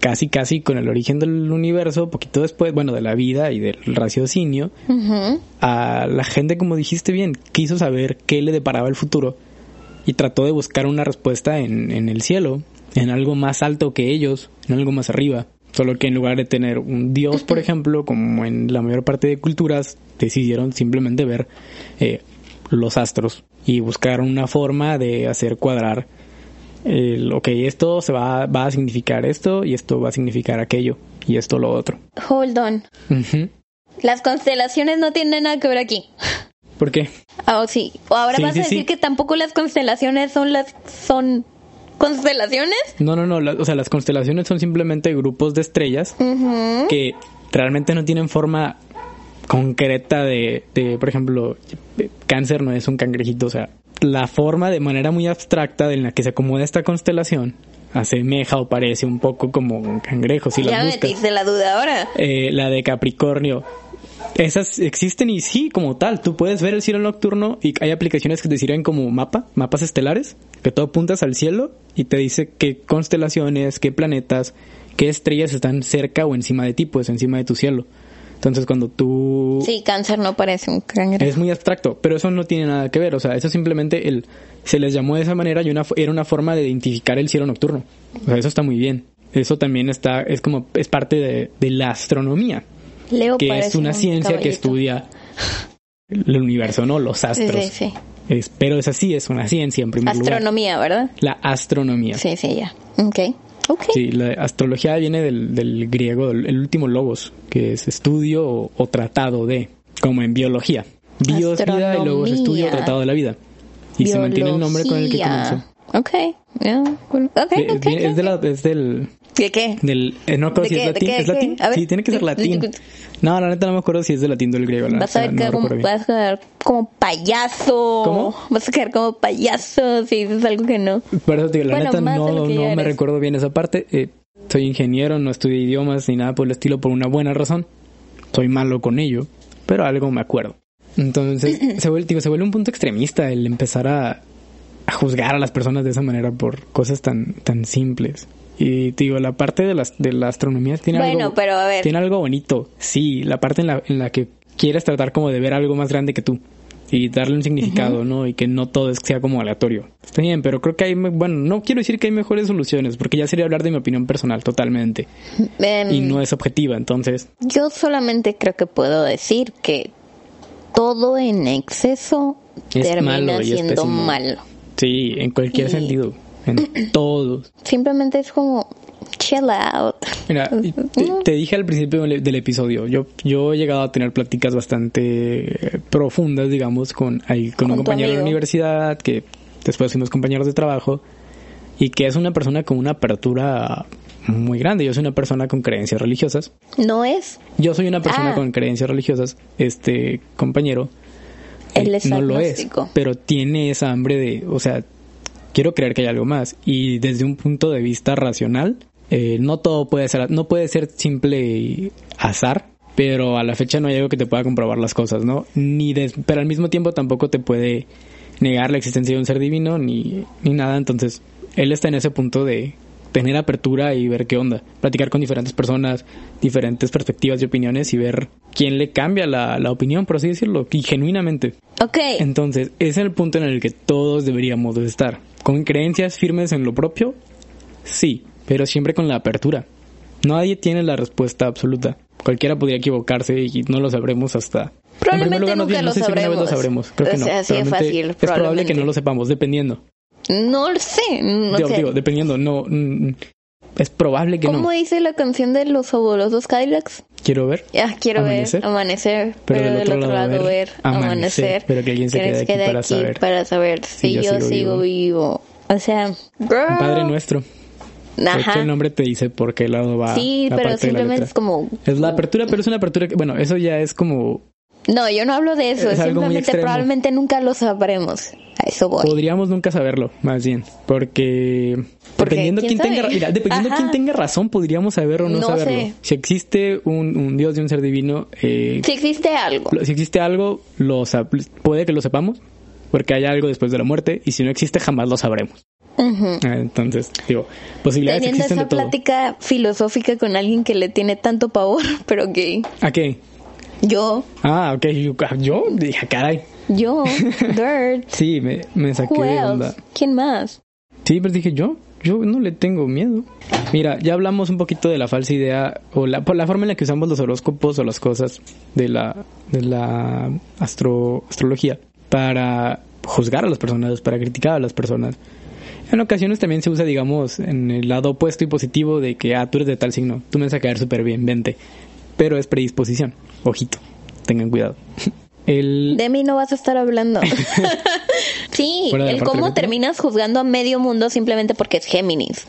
casi casi con el origen del universo, poquito después, bueno, de la vida y del raciocinio a la gente, como dijiste bien, quiso saber qué le deparaba el futuro y trató de buscar una respuesta en, en el cielo, en algo más alto que ellos, en algo más arriba. Solo que en lugar de tener un dios, por ejemplo, como en la mayor parte de culturas, decidieron simplemente ver eh, los astros y buscar una forma de hacer cuadrar el, ok, esto se va, va a significar esto y esto va a significar aquello y esto lo otro. Hold on. Las constelaciones no tienen nada que ver aquí. ¿Por qué? Ah, oh, sí. O ahora Sí, vas sí, a decir sí. que tampoco las constelaciones son las son constelaciones. No, no, no. la- o sea, las constelaciones son simplemente grupos de estrellas que realmente no tienen forma concreta de, de, por ejemplo, cáncer no es un cangrejito. O sea, la forma de manera muy abstracta en la que se acomoda esta constelación asemeja o parece un poco como un cangrejo. Si ya me buscas. metiste la duda ahora. Eh, la de Capricornio. Esas existen y sí, como tal. Tú puedes ver el cielo nocturno y hay aplicaciones que te sirven como mapa, mapas estelares, que tú apuntas al cielo y te dice qué constelaciones, qué planetas, qué estrellas están cerca o encima de ti, pues encima de tu cielo. Entonces cuando tú... Sí, cáncer no parece un cangrejo. Es muy abstracto, pero eso no tiene nada que ver. O sea, eso simplemente el, se les llamó de esa manera y una, era una forma de identificar el cielo nocturno. O sea, eso está muy bien. Eso también está, es como, es parte de, de la astronomía Leo que es una un ciencia que estudia el universo, ¿no? Los Sí, astros. sí, sí. Es- pero es así, es una ciencia en primer lugar. Astronomía, ¿verdad? La astronomía. Sí, sí, ya. Ok. Ok. Sí, la astrología viene del, del griego, del- el último logos, que es estudio o, o tratado de, como en biología. Bios, vida y logos, estudio o Astronomía. tratado de la vida. Y se mantiene el nombre con el que comenzó. Ok. Yeah, cool. Ok, Eh, ok, viene- es, ok. de la- es del, ¿De qué? del eh, no recuerdo ¿De si qué? es ¿De latín. qué? ¿Es latín? A ver. Sí, tiene que ser latín. No, la neta no me acuerdo si es de latín o del griego. la Vas a ver no como, vas a quedar como payaso. ¿Cómo? Vas a quedar como payaso si dices algo que no. Por eso te digo, la Bueno, neta no, no me recuerdo bien esa parte. Eh, soy ingeniero, no estudié idiomas ni nada por el estilo por una buena razón. Soy malo con ello, pero algo me acuerdo. Entonces, se vuelve, digo, se vuelve un punto extremista el empezar a, a juzgar a las personas de esa manera por cosas tan, tan simples. Y te digo, la parte de, las, de la astronomía tiene Bueno, algo... pero a ver. Tiene algo bonito, sí, la parte en la, en la que quieres tratar como de ver algo más grande que tú y darle un significado, ¿no? Y que no todo es- sea como aleatorio. Está bien, pero creo que hay, bueno, no quiero decir que hay mejores soluciones, porque ya sería hablar de mi opinión personal totalmente Em, y no es objetiva, entonces, Yo solamente creo que puedo decir que todo en exceso Es termina malo y es siendo pésimo. malo. sí, en cualquier Sí. sentido, en todos. Simplemente es como chill out. Mira, te, te dije al principio del episodio, yo, yo he llegado a tener pláticas bastante eh, profundas, digamos, con, ahí, con, un Con compañero de la universidad, que después fuimos compañeros de trabajo, y que es una persona con una apertura muy grande. Yo soy una persona con creencias religiosas. No es. Yo soy una persona Ah. con creencias religiosas. Este compañero eh, Él es no lo es, pero tiene esa hambre de, o sea, quiero creer que hay algo más. Y desde un punto de vista racional, eh, no todo puede ser, no puede ser simple azar. Pero a la fecha no hay algo que te pueda comprobar las cosas, ¿no? Ni des- pero al mismo tiempo tampoco te puede negar la existencia de un ser divino ni, ni nada. Entonces, él está en ese punto de tener apertura y ver qué onda. Platicar con diferentes personas, diferentes perspectivas y opiniones y ver quién le cambia la, la opinión, por así decirlo, y genuinamente. Ok. Entonces, ese es el punto en el que todos deberíamos de estar. Con creencias firmes en lo propio, sí, pero siempre con la apertura. Nadie tiene la respuesta absoluta. Cualquiera podría equivocarse y no lo sabremos hasta... Probablemente lugar, no- nunca no lo sé si alguna vez lo sabremos. sabremos. Creo que O no. sea, así fácil, Es probable que no lo sepamos, dependiendo. No lo sé. No digo, sé. digo, dependiendo, no... mm, Es probable que ¿Cómo no. dice la canción de los fabulosos Cadillacs? Quiero ver. Ya, quiero Amanecer. ver amanecer, pero, del otro, lado, ver amanecer. pero que alguien se Que quede aquí para saber. para saber si yo, sigo, vivo. O sea, girl. Padre nuestro. Ajá. el nombre te dice por qué lado va. Sí, la pero parte de la simplemente letra. es como... Es la apertura, pero es una apertura que, bueno, eso ya es como, No, yo no hablo de eso. Es simplemente probablemente nunca lo sabremos. A eso voy. podríamos nunca saberlo, más bien, porque, Porque, dependiendo ¿quién quién tenga, mira, dependiendo Ajá. quién tenga razón, podríamos saber o no, No saberlo. sé. Si existe un, un Dios y un ser divino, eh, Si existe algo. si existe algo, lo puede que lo sepamos, porque hay algo después de la muerte, y si no existe, jamás lo sabremos. Ujú. Ah, Entonces, digo, posibilidades Teniendo existen esa de todo. plática filosófica con alguien que le tiene tanto pavor, pero que ¿A qué? Yo, Ah, ok, yo, yo dije, caray. yo, Dirt, Sí, me, me saqué who de onda. ¿Quién más? Sí, pero dije yo, yo no le tengo miedo. Mira, ya hablamos un poquito de la falsa idea o la, por la forma en la que usamos los horóscopos o las cosas de la, de la astro, astrología para juzgar a las personas, para criticar a las personas. En ocasiones también se usa, digamos, en el lado opuesto y positivo de que, ah, tú eres de tal signo, tú me vas a caer súper bien, vente. Pero es predisposición, ojito, tengan cuidado. El, De mí no vas a estar hablando. sí, el cómo terminas juzgando a medio mundo simplemente porque es Géminis.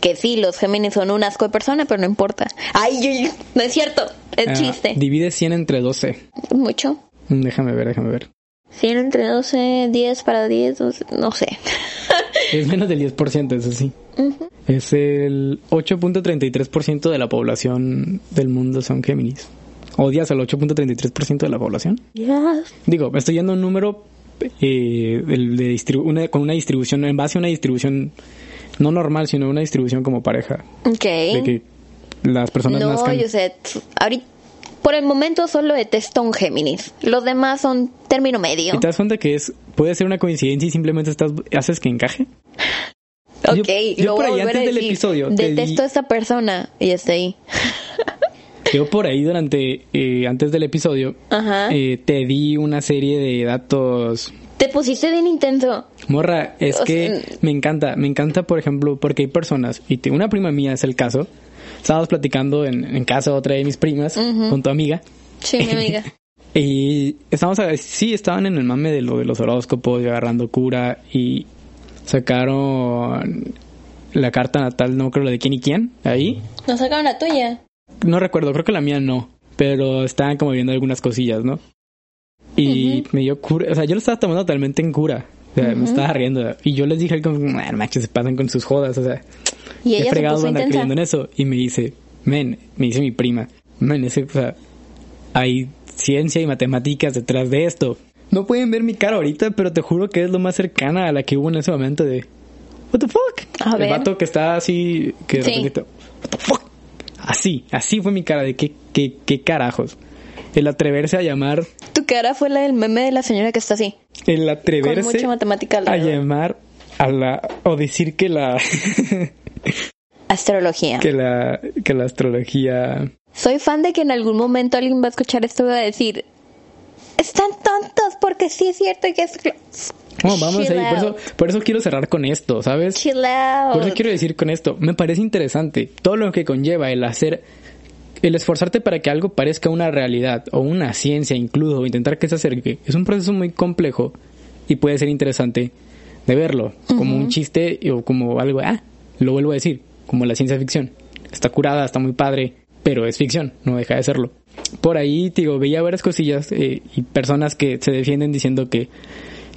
Que sí, los Géminis son un asco de persona, pero no importa. Ay, no es cierto, es Ah, chiste. divide 100 entre 12. Mucho. Mm, Déjame ver, déjame ver. 100 entre 12, 10 para 10, no sé- no sé. Es menos del 10%, eso sí. Ujú. Es el 8.33% de la población del mundo son Géminis. ¿Odias al 8.33% de la población? Digo, me estoy yendo a un número eh, el de una- con una distribución, en base a una distribución no normal, sino una distribución como pareja. Ok. De que las personas No, nazcan. yo sé, ahorita, por el momento solo detesto un Géminis. Los demás son término medio. ¿Y te das cuenta que es puede ser una coincidencia y simplemente estás haces que encaje? Ok, Yo- yo lo por voy ahí antes a del episodio te Detesto a esta persona y está ahí. Yo por ahí durante eh, antes del episodio Ajá. eh, te di una serie de datos Te pusiste bien intenso. Morra, es O que sea, me encanta, me encanta, por ejemplo, porque hay personas, y te- una prima mía es el caso, estábamos platicando en, en casa de otra de mis primas, con tu amiga, Sí, mi amiga. y estábamos, sí, estaban en el mame de lo de los horóscopos y agarrando cura, y sacaron la carta natal, no creo la de quién y quién, ahí, Nos sacaron la tuya. No recuerdo, creo que la mía no, pero estaban como viendo algunas cosillas, ¿no? Y me dio cura, o sea, yo lo estaba tomando totalmente en cura. O sea, me estaba riendo. Y yo les dije como, "Ah, manches, se pasan con sus jodas, o sea, Y ella se fregado puso anda intensa. creyendo en eso. Y me dice, men, me dice mi prima, men, ese, o sea, hay ciencia y matemáticas detrás de esto. No pueden ver mi cara ahorita, pero te juro que es lo más cercana a la que hubo en ese momento de, what the fuck? A El ver. vato que está así, que de Sí. repente, what the fuck? Así, así fue mi cara de qué, qué, qué carajos. El atreverse a llamar, Tu cara fue la del meme de la señora que está así. el Con atreverse mucha matemática a llamar a la, o decir que la, Astrología. que la, que la astrología Soy fan de que en algún momento alguien va a escuchar esto y va a decir, están tontos porque sí es cierto que es... No, vamos Chill ahí. Por eso, por eso quiero cerrar con esto, ¿sabes? Chill out. Por eso quiero decir con esto. Me parece interesante todo lo que conlleva el hacer, el esforzarte para que algo parezca una realidad o una ciencia incluso, o intentar que se acerque. Es un proceso muy complejo y puede ser interesante de verlo como un chiste o como algo, ah, lo vuelvo a decir, como la ciencia ficción. Está curada, está muy padre, pero es ficción, no deja de serlo. Por ahí, te digo, veía varias cosillas eh, y personas que se defienden diciendo que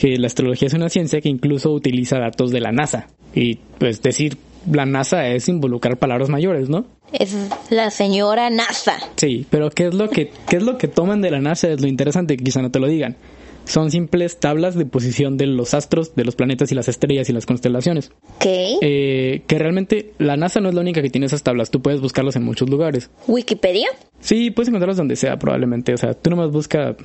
que la astrología es una ciencia que incluso utiliza datos de la NASA. Y pues decir la NASA es involucrar palabras mayores, ¿no? Es la señora NASA. Sí, pero ¿qué es lo que qué es lo que toman de la NASA? Es lo interesante, quizá no te lo digan. son simples tablas de posición de los astros, de los planetas y las estrellas y las constelaciones. ¿Qué? Eh, que realmente la NASA no es la única que tiene esas tablas, tú puedes buscarlas en muchos lugares. ¿Wikipedia? Sí, puedes encontrarlas donde sea probablemente, o sea, tú nomás busca...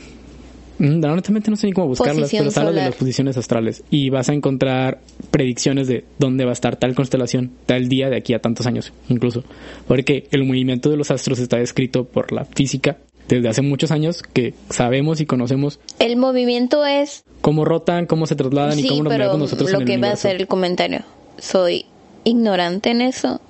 Mm, Honestamente no sé ni cómo buscarlas, Posición pero sabes de las posiciones astrales y vas a encontrar predicciones de dónde va a estar tal constelación tal día de aquí a tantos años, incluso. Porque el movimiento de los astros está descrito por la física desde hace muchos años que sabemos y conocemos El movimiento es... cómo rotan, cómo se trasladan y Sí, cómo nos movemos nosotros lo en el que va a universo. ser el comentario. Soy ignorante en eso,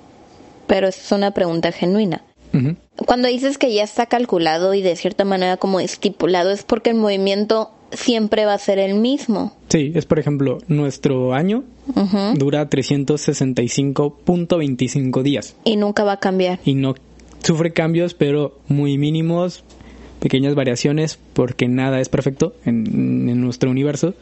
pero es una pregunta genuina. Ujú. Cuando dices que ya está calculado y de cierta manera como estipulado, es porque el movimiento siempre va a ser el mismo. Sí, es por ejemplo, nuestro año Ujú. dura 365.25 días Y nunca va a cambiar. y no sufre cambios, pero muy mínimos, pequeñas variaciones, porque nada es perfecto en, en nuestro universo.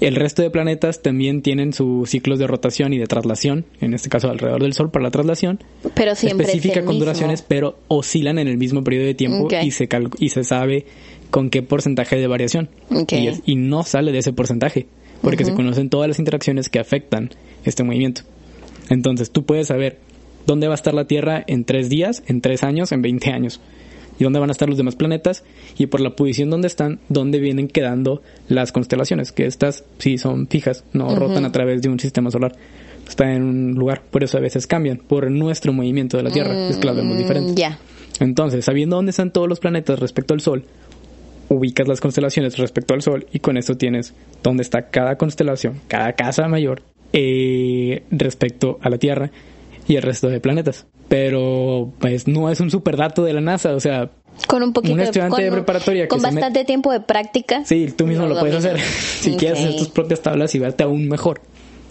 El resto de planetas también tienen sus ciclos de rotación y de traslación, en este caso alrededor del Sol para la traslación, Pero siempre específica es con mismo. duraciones, pero oscilan en el mismo periodo de tiempo y, se cal- y se sabe con qué porcentaje de variación. Ok. Y, es- y no sale de ese porcentaje, porque se conocen todas las interacciones que afectan este movimiento. Entonces tú puedes saber dónde va a estar la Tierra en tres días, en tres años, en 20 años. Y dónde van a estar los demás planetas y por la posición donde están, dónde vienen quedando las constelaciones, que estas sí son fijas, no rotan a través de un sistema solar. Está en un lugar, por eso a veces cambian, por nuestro movimiento de la Tierra, es que las vemos Mm, diferentes. Ya. Entonces, sabiendo dónde están todos los planetas respecto al Sol, ubicas las constelaciones respecto al Sol y con esto tienes dónde está cada constelación, cada casa mayor eh, respecto a la Tierra y el resto de planetas. Pero pues no es un super dato de la NASA, o sea, Con un poquito Un estudiante con, de preparatoria que con met- bastante tiempo de práctica. sí, tú mismo lo, puedes hacer. si quieres hacer tus propias tablas y verte aún mejor,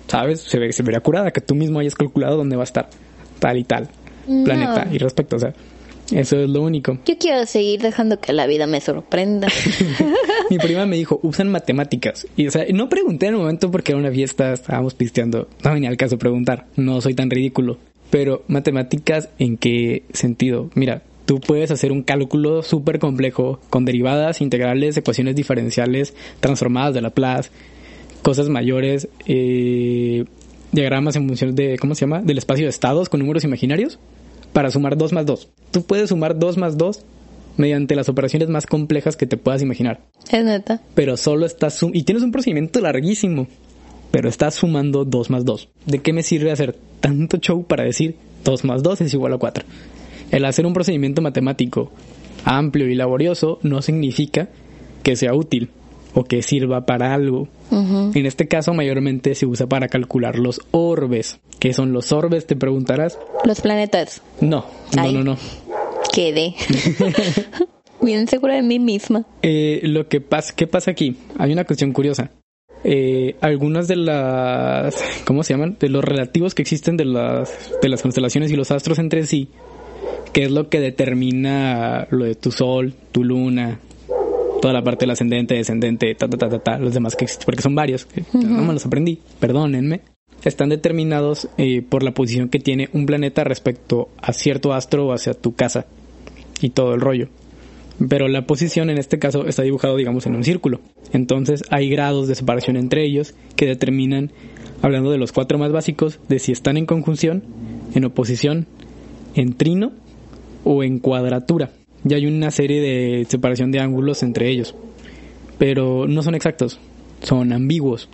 ¿sabes? Se, ve, se vería curada que tú mismo hayas calculado dónde va a estar tal y tal planeta y respecto, o sea, eso es lo único. Yo quiero seguir dejando que la vida me sorprenda. Mi prima me dijo, usan matemáticas. Y, o sea, no pregunté en el momento porque era una fiesta, estábamos pisteando. No venía al caso preguntar, no soy tan ridículo. Pero, ¿matemáticas en qué sentido? Mira, tú puedes hacer un cálculo súper complejo con derivadas, integrales, ecuaciones diferenciales, transformadas de Laplace, cosas mayores, eh, diagramas en función de, ¿cómo se llama? Del espacio de estados con números imaginarios para sumar 2 más 2. Tú puedes sumar 2 más 2 mediante las operaciones más complejas que te puedas imaginar es neta. pero solo estás y tienes un procedimiento larguísimo, pero estás sumando 2 más 2. ¿De qué me sirve hacer tanto show para decir 2 más 2 es igual a 4? El hacer un procedimiento matemático amplio y laborioso no significa que sea útil o que sirva para algo. En este caso mayormente se usa para calcular los orbes. ¿Qué son los orbes? Te preguntarás. Los planetas. No, no, Ay. no, no. Quedé. Bien segura de mí misma. Eh, lo que pasa, ¿qué pasa aquí? Hay una cuestión curiosa. Eh, algunas de las, ¿cómo se llaman? De los relativos que existen de las, de las constelaciones y los astros entre sí, que es lo que determina lo de tu sol, tu luna, toda la parte del ascendente, descendente, ta, ta, ta, ta, ta, los demás que existen, porque son varios, que no me los aprendí, perdónenme, están determinados eh, por la posición que tiene un planeta respecto a cierto astro o hacia tu casa y todo el rollo. Pero la posición en este caso está dibujado, digamos, en un círculo. Entonces hay grados de separación entre ellos que determinan, hablando de los cuatro más básicos, de si están en conjunción, en oposición, en trino o en cuadratura. Y hay una serie de separación de ángulos entre ellos. Pero no son exactos, son ambiguos,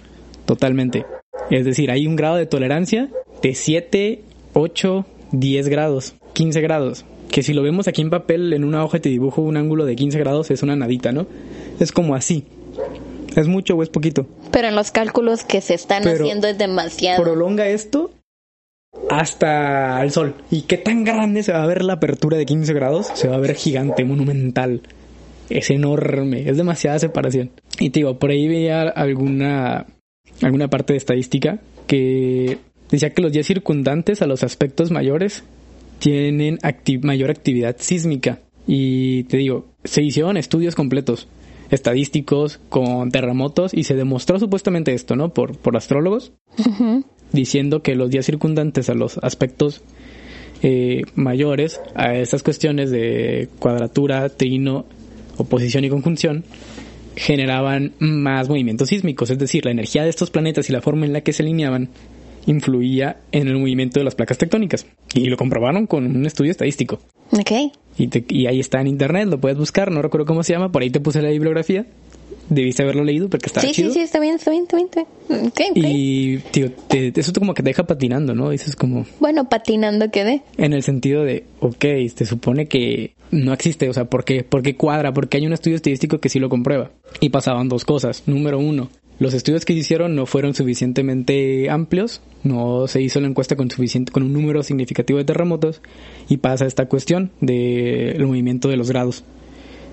totalmente. Es decir, hay un grado de tolerancia de 7, 8, 10 grados, 15 grados. Que si lo vemos aquí en papel, en una hoja te dibujo un ángulo de 15 grados, es una nadita, ¿no? Es como así. ¿Es mucho o es poquito? Pero en los cálculos que se están Pero haciendo es demasiado. Prolonga esto hasta el sol. ¿Y qué tan grande se va a ver la apertura de 15 grados? Se va a ver gigante, monumental. Es enorme, es demasiada separación. Y te digo, por ahí veía alguna, alguna parte de estadística que decía que los días circundantes a los aspectos mayores tienen acti- mayor actividad sísmica. Y te digo, se hicieron estudios completos, estadísticos, con terremotos, y se demostró supuestamente esto, ¿no? Por, por astrólogos, diciendo que los días circundantes a los aspectos eh, mayores, a esas cuestiones de cuadratura, trino, oposición y conjunción, generaban más movimientos sísmicos, es decir, la energía de estos planetas y la forma en la que se alineaban influía en el movimiento de las placas tectónicas. Y lo comprobaron con un estudio estadístico. Ok. Y, te- y ahí está en internet, lo puedes buscar, no recuerdo cómo se llama, por ahí te puse la bibliografía. Debiste haberlo leído porque está Sí, chido. sí, sí, está bien, está bien, está bien. está bien. Ok, ok. Y, tío, te- eso como que te deja patinando, ¿no? Dices como, Bueno, patinando quedé. en el sentido de, ok, se supone que no existe, o sea, ¿por qué? ¿Por qué cuadra? Porque hay un estudio estadístico que sí lo comprueba. Y pasaban dos cosas. Número uno, los estudios que se hicieron no fueron suficientemente amplios, no se hizo la encuesta con suficiente, con un número significativo de terremotos, y pasa esta cuestión del movimiento de los grados.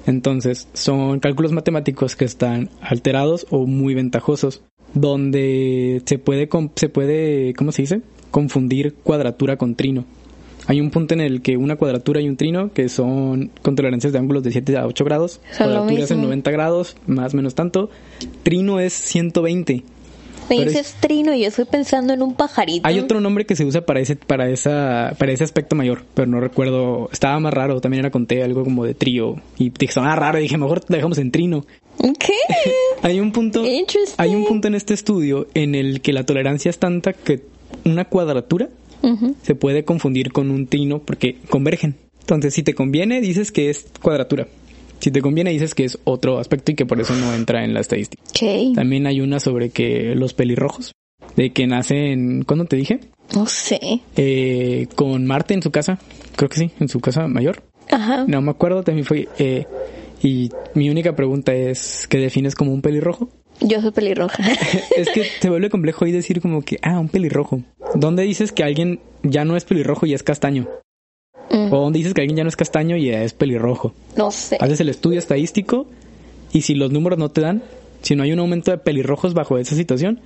Entonces, son cálculos matemáticos que están alterados o muy ventajosos, donde se puede, se puede, ¿cómo se dice? Confundir cuadratura con trino. Hay un punto en el que una cuadratura y un trino, que son con tolerancias de ángulos de 7 a 8 grados, cuadratura es en mismo. 90 grados, más o menos tanto, trino es 120. Me Pero dices trino y yo estoy pensando en un pajarito. Hay otro nombre que se usa para ese, para esa, para ese aspecto mayor, pero no recuerdo, estaba más raro, también era con T, algo como de trío, y dije, sonaba raro, y dije, mejor lo dejamos en trino. ¿Qué? Hay un punto, hay un punto en este estudio en el que la tolerancia es tanta que una cuadratura Se puede confundir con un trino porque convergen. Entonces, si te conviene, dices que es cuadratura. Si te conviene, dices que es otro aspecto y que por eso no entra en la estadística. También hay una sobre que los pelirrojos, de que nacen, ¿cuándo te dije? No sé. Eh, con Marte en su casa, creo que sí, en su casa mayor. Ajá. No me acuerdo, también fue... eh, y mi única pregunta es, ¿qué defines como un pelirrojo? Yo soy pelirroja. es que se vuelve complejo ahí decir como que, ah, un pelirrojo. ¿Dónde dices que alguien ya no es pelirrojo y es castaño? Mm, ¿O dónde dices que alguien ya no es castaño y es pelirrojo? no sé. Haces el estudio estadístico y si los números no te dan, si no hay un aumento de pelirrojos bajo esa situación,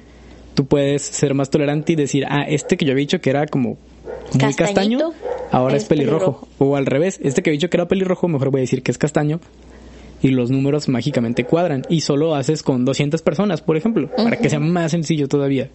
tú puedes ser más tolerante y decir, ah, este que yo había dicho que era como muy castaño, ahora es, es pelirrojo. pelirrojo. O al revés, este que había dicho que era pelirrojo, mejor voy a decir que es castaño. Y los números mágicamente cuadran. Y solo haces con 200 personas, por ejemplo, para que sea más sencillo todavía.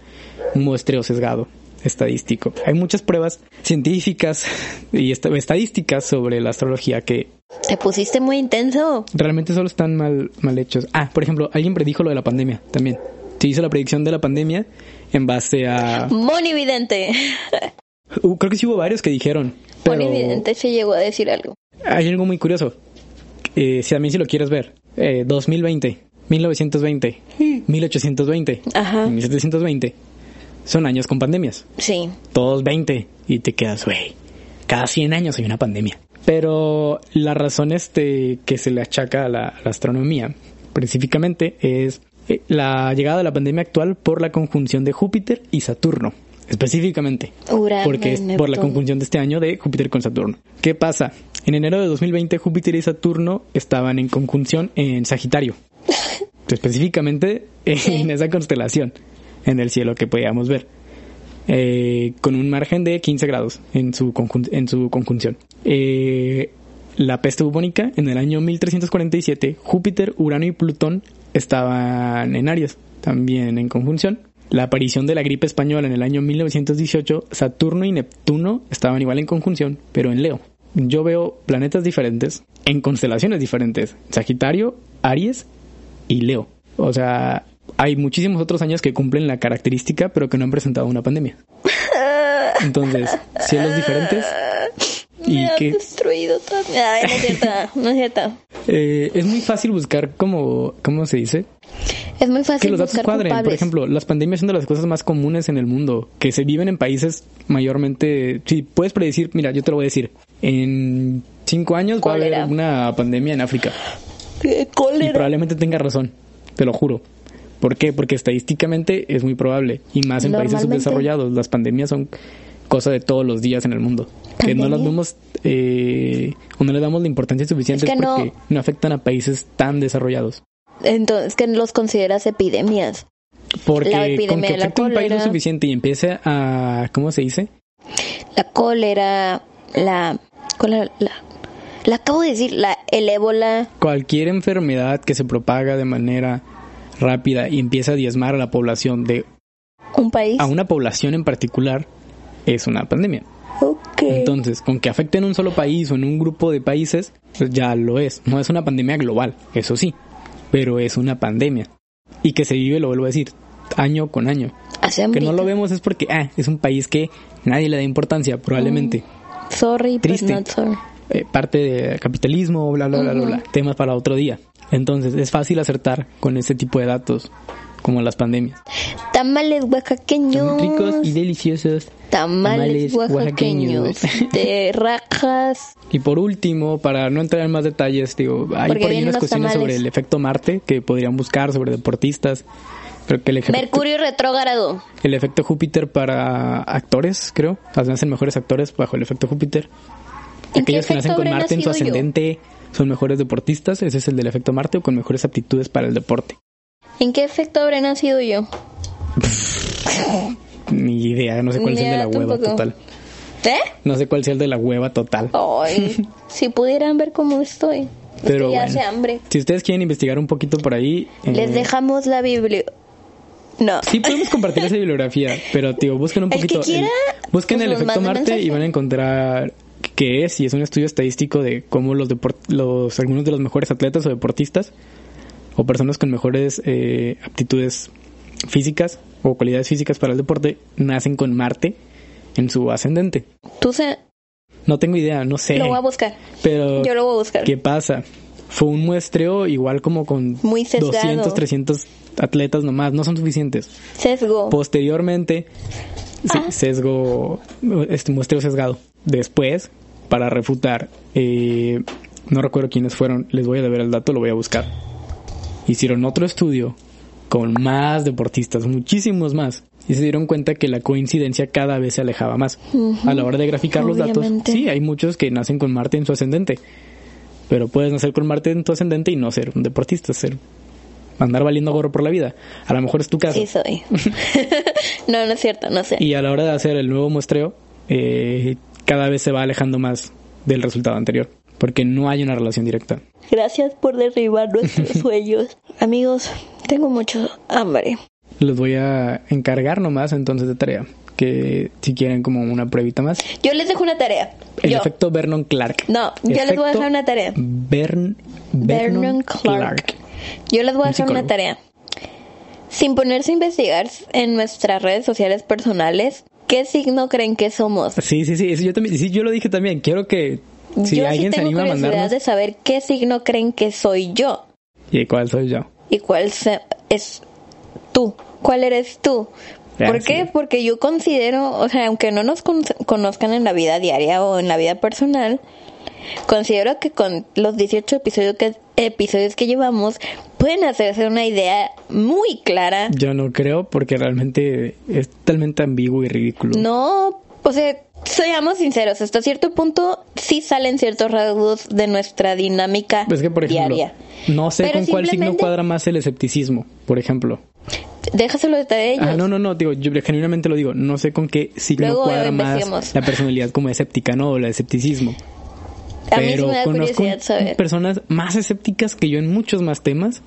Un muestreo sesgado estadístico. Hay muchas pruebas científicas y est- estadísticas sobre la astrología que Te pusiste muy intenso. realmente solo están mal, mal hechos. Ah, por ejemplo, alguien predijo lo de la pandemia también. Se hizo la predicción de la pandemia en base a... Monividente. Uh, creo que sí hubo varios que dijeron. Pero Monividente se llegó a decir algo. hay algo muy curioso. Eh, si mí si lo quieres ver. Eh, 2020, 1920, 1820, Ajá. y 1720. Son años con pandemias. Sí. todos 20 y te quedas, güey, cada 100 años hay una pandemia. Pero la razón este que se le achaca a la, a la astronomía, específicamente, es eh, la llegada de la pandemia actual por la conjunción de Júpiter y Saturno, específicamente. Urano Porque es por la conjunción de este año de Júpiter con Saturno. ¿Qué pasa? En enero de 2020 Júpiter y Saturno estaban en conjunción en Sagitario. Específicamente en esa constelación en el cielo que podíamos ver. Eh, con un margen de 15 grados en su, en su conjunción. Eh, la peste bubónica, en el año 1347, Júpiter, Urano y Plutón estaban en Aries, también en conjunción. La aparición de la gripe española en el año 1918, Saturno y Neptuno estaban igual en conjunción, pero en Leo. Yo veo planetas diferentes, en constelaciones diferentes, Sagitario, Aries y Leo. O sea, hay muchísimos otros años que cumplen la característica, pero que no han presentado una pandemia. Entonces, cielos diferentes. Y Me que destruido. Ay, no es cierto. No es cierto. eh, es muy fácil buscar como, ¿cómo se dice? Es muy fácil Que los datos cuadren. Por ejemplo, las pandemias son de las cosas más comunes en el mundo, que se viven en países mayormente... Si puedes predecir, mira, yo te lo voy a decir. En cinco años va a haber una pandemia en África. ¡Qué Y cólera! probablemente tenga razón, te lo juro. ¿Por qué? Porque estadísticamente es muy probable. Y más en países subdesarrollados. Las pandemias son cosa de todos los días en el mundo. Que no las vemos eh, o no le damos la importancia suficiente Es que no- porque no afectan a países tan desarrollados. Entonces, que los consideras epidemias. Porque La epidemia con que de la un país lo suficiente y empiece a... ¿Cómo se dice? La cólera, la... cólera, la, la acabo de decir, la, el ébola. Cualquier enfermedad que se propaga de manera rápida y empieza a diezmar a la población de... Un país. a una población en particular es una pandemia. Ok. Entonces, con que afecte en un solo país o en un grupo de países, pues ya lo es. No es una pandemia global, eso sí. Pero es una pandemia. Y que se vive, lo vuelvo a decir, año con año. Hace Que no lo vemos es porque, ah, es un país que nadie le da importancia, probablemente. Sorry, but Triste. not sorry. Eh, parte del capitalismo, bla, bla, bla, bla, bla. Temas para otro día. Entonces, es fácil acertar con este tipo de datos, como las pandemias. Tamales oaxaqueños. Son ricos y deliciosos. Tamales, tamales oaxaqueños. rajas. Y por último, para no entrar en más detalles, digo, hay Porque por ahí unas cuestiones sobre el efecto Marte que podrían buscar sobre deportistas. Pero que el efecto, Mercurio retrógrado. el efecto Júpiter para actores, creo. Hacen mejores actores bajo el efecto Júpiter. ¿En qué Aquellos que nacen con Marte en su yo? ascendente son mejores deportistas. Ese es el del efecto Marte o con mejores aptitudes para el deporte. ¿En qué efecto habré nacido yo? Ni idea, no sé cuál es el de la hueva tampoco. total. ¿Eh? No sé cuál sea el de la hueva total. Ay, si pudieran ver cómo estoy. Es Pero que ya bueno. hace hambre. Si ustedes quieren investigar un poquito por ahí... eh, Les dejamos la Biblia. No. Sí podemos compartir esa bibliografía, pero tío, busquen un El que poquito. quiera, busquen pues el efecto Marte y van a encontrar qué es y es un estudio estadístico de cómo los los algunos de los mejores atletas o deportistas o personas con mejores eh, aptitudes físicas o cualidades físicas para el deporte nacen con Marte en su ascendente. Tú se... No tengo idea, no sé. Lo voy a buscar. Pero Yo lo voy a buscar. ¿Qué pasa? Fue un muestreo igual como con Muy sesgado. 200, 300 atletas nomás, no son suficientes. Sesgo. Posteriormente, sí, Ah. sesgo, este muestreo sesgado. Después, para refutar, eh, no recuerdo quiénes fueron, les voy a deber el dato, lo voy a buscar. Hicieron otro estudio con más deportistas, muchísimos más, y se dieron cuenta que la coincidencia cada vez se alejaba más. A la hora de graficar los datos, sí, hay muchos que nacen con Marte en su ascendente, pero puedes nacer con Marte en tu ascendente y no ser un deportista, ser andar valiendo gorro por la vida. A lo mejor es tu caso. Sí soy. no, no es cierto, no sé. Y a la hora de hacer el nuevo muestreo, eh, cada vez se va alejando más del resultado anterior, porque no hay una relación directa. Gracias por derribar nuestros sueños. Amigos, tengo mucho hambre. Les voy a encargar nomás entonces de tarea, que si quieren como una pruebita más. Yo les dejo una tarea. El Yo. efecto Vernon Clark. No, yo les voy a dejar una tarea. Bern, Vernon Vernon Clark. Clark. Yo les voy a Un hacer una tarea. Sin ponerse a investigar en nuestras redes sociales personales, ¿qué signo creen que somos? Sí, sí, sí, eso yo también, sí, yo lo dije también. Quiero que si yo alguien sí se tengo anima a curiosidad mandarnos, de saber qué signo creen que soy yo ¿y cuál soy yo? y cuál se- es tú. ¿Cuál eres tú? ¿Por qué? Porque yo considero, o sea, aunque no nos con- conozcan en la vida diaria o en la vida personal, considero que con los 18 episodios que, episodios que llevamos pueden hacerse una idea muy clara. Yo no creo porque realmente es totalmente ambiguo y ridículo. No, o sea, seamos sinceros, hasta cierto punto sí salen ciertos rasgos de nuestra dinámica Es que, por ejemplo, diaria. no sé Pero con cuál signo cuadra más el escepticismo, por ejemplo. Déjaselo de ellos. Ah, no, no, no, digo, yo genuinamente lo digo, no sé con qué signo Luego cuadra más la personalidad como escéptica, ¿no? O el escepticismo. A mí sí Pero me da conozco saber. personas más escépticas que yo en muchos más temas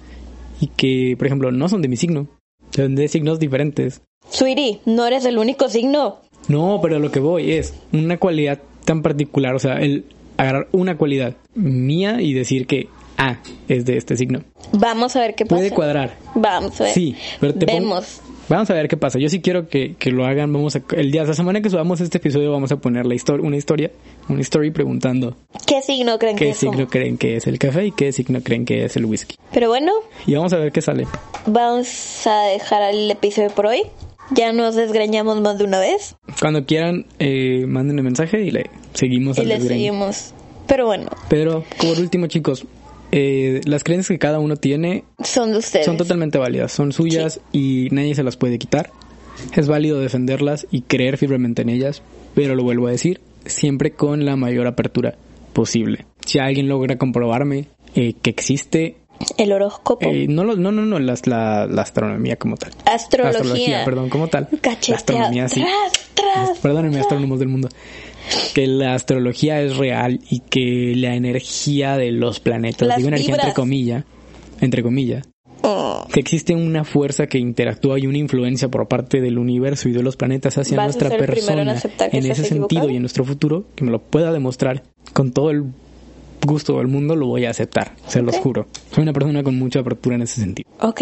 y que, por ejemplo, no son de mi signo, son de signos diferentes. Sweetie, no eres el único signo. No, pero lo que voy es una cualidad tan particular, o sea, el agarrar una cualidad mía y decir que, ah, es de este signo. Vamos a ver qué pasa. Puede cuadrar, Vamos a ver. Sí, pero te pongo- Vemos. Vamos a ver qué pasa. Yo sí quiero que, que lo hagan. Vamos a, el día, la semana que subamos este episodio, vamos a poner la historia, una historia, una story preguntando ¿Qué signo creen qué que signo somos? creen que es el café y qué signo creen que es el whisky. Pero bueno, Y vamos a ver qué sale. vamos a dejar el episodio por hoy. Ya nos desgreñamos más de una vez Cuando quieran, eh, manden un mensaje y le seguimos y al le desgreño. seguimos. Pero bueno, Pero, por último, chicos, eh, las creencias que cada uno tiene son de ustedes. son totalmente válidas, son suyas y nadie se las puede quitar. Es válido defenderlas y creer firmemente en ellas, pero lo vuelvo a decir, siempre con la mayor apertura posible. Si alguien logra comprobarme eh, que existe, El horóscopo. eh, no, no, no, no, las- la, la astronomía como tal. Astrología. perdón, como tal. Cachetea. La astronomía, sí. Perdónenme, astrónomos del mundo. Que la astrología es real y que la energía de los planetas, Las digo energía entre comillas, entre comillas, Oh, que existe una fuerza que interactúa y una influencia por parte del universo y de los planetas hacia nuestra en persona en ese sentido y en nuestro futuro, que me lo pueda demostrar con todo el gusto del mundo lo voy a aceptar, se los Ok. juro. Soy una persona con mucha apertura en ese sentido. Ok.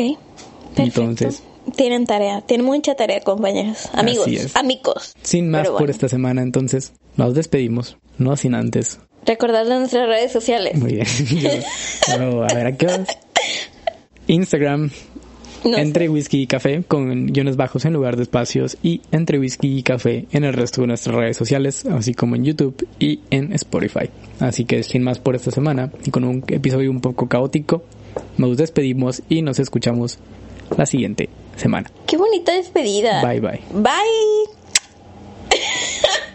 Perfecto. Entonces- Tienen tarea, tienen mucha tarea, compañeros. Amigos, Así es. amigos. Sin más Pero por bueno. esta semana, entonces nos despedimos, no sin antes. Recordarles nuestras redes sociales. Muy bien. Yo- a ver, ¿a qué horas? Instagram, No sé. entre whisky y café con guiones bajos en lugar de espacios y entre whisky y café en el resto de nuestras redes sociales, así como en YouTube y en Spotify. Así que sin más por esta semana y con un episodio un poco caótico, nos despedimos y nos escuchamos la siguiente semana. Qué bonita despedida. Bye bye. Bye.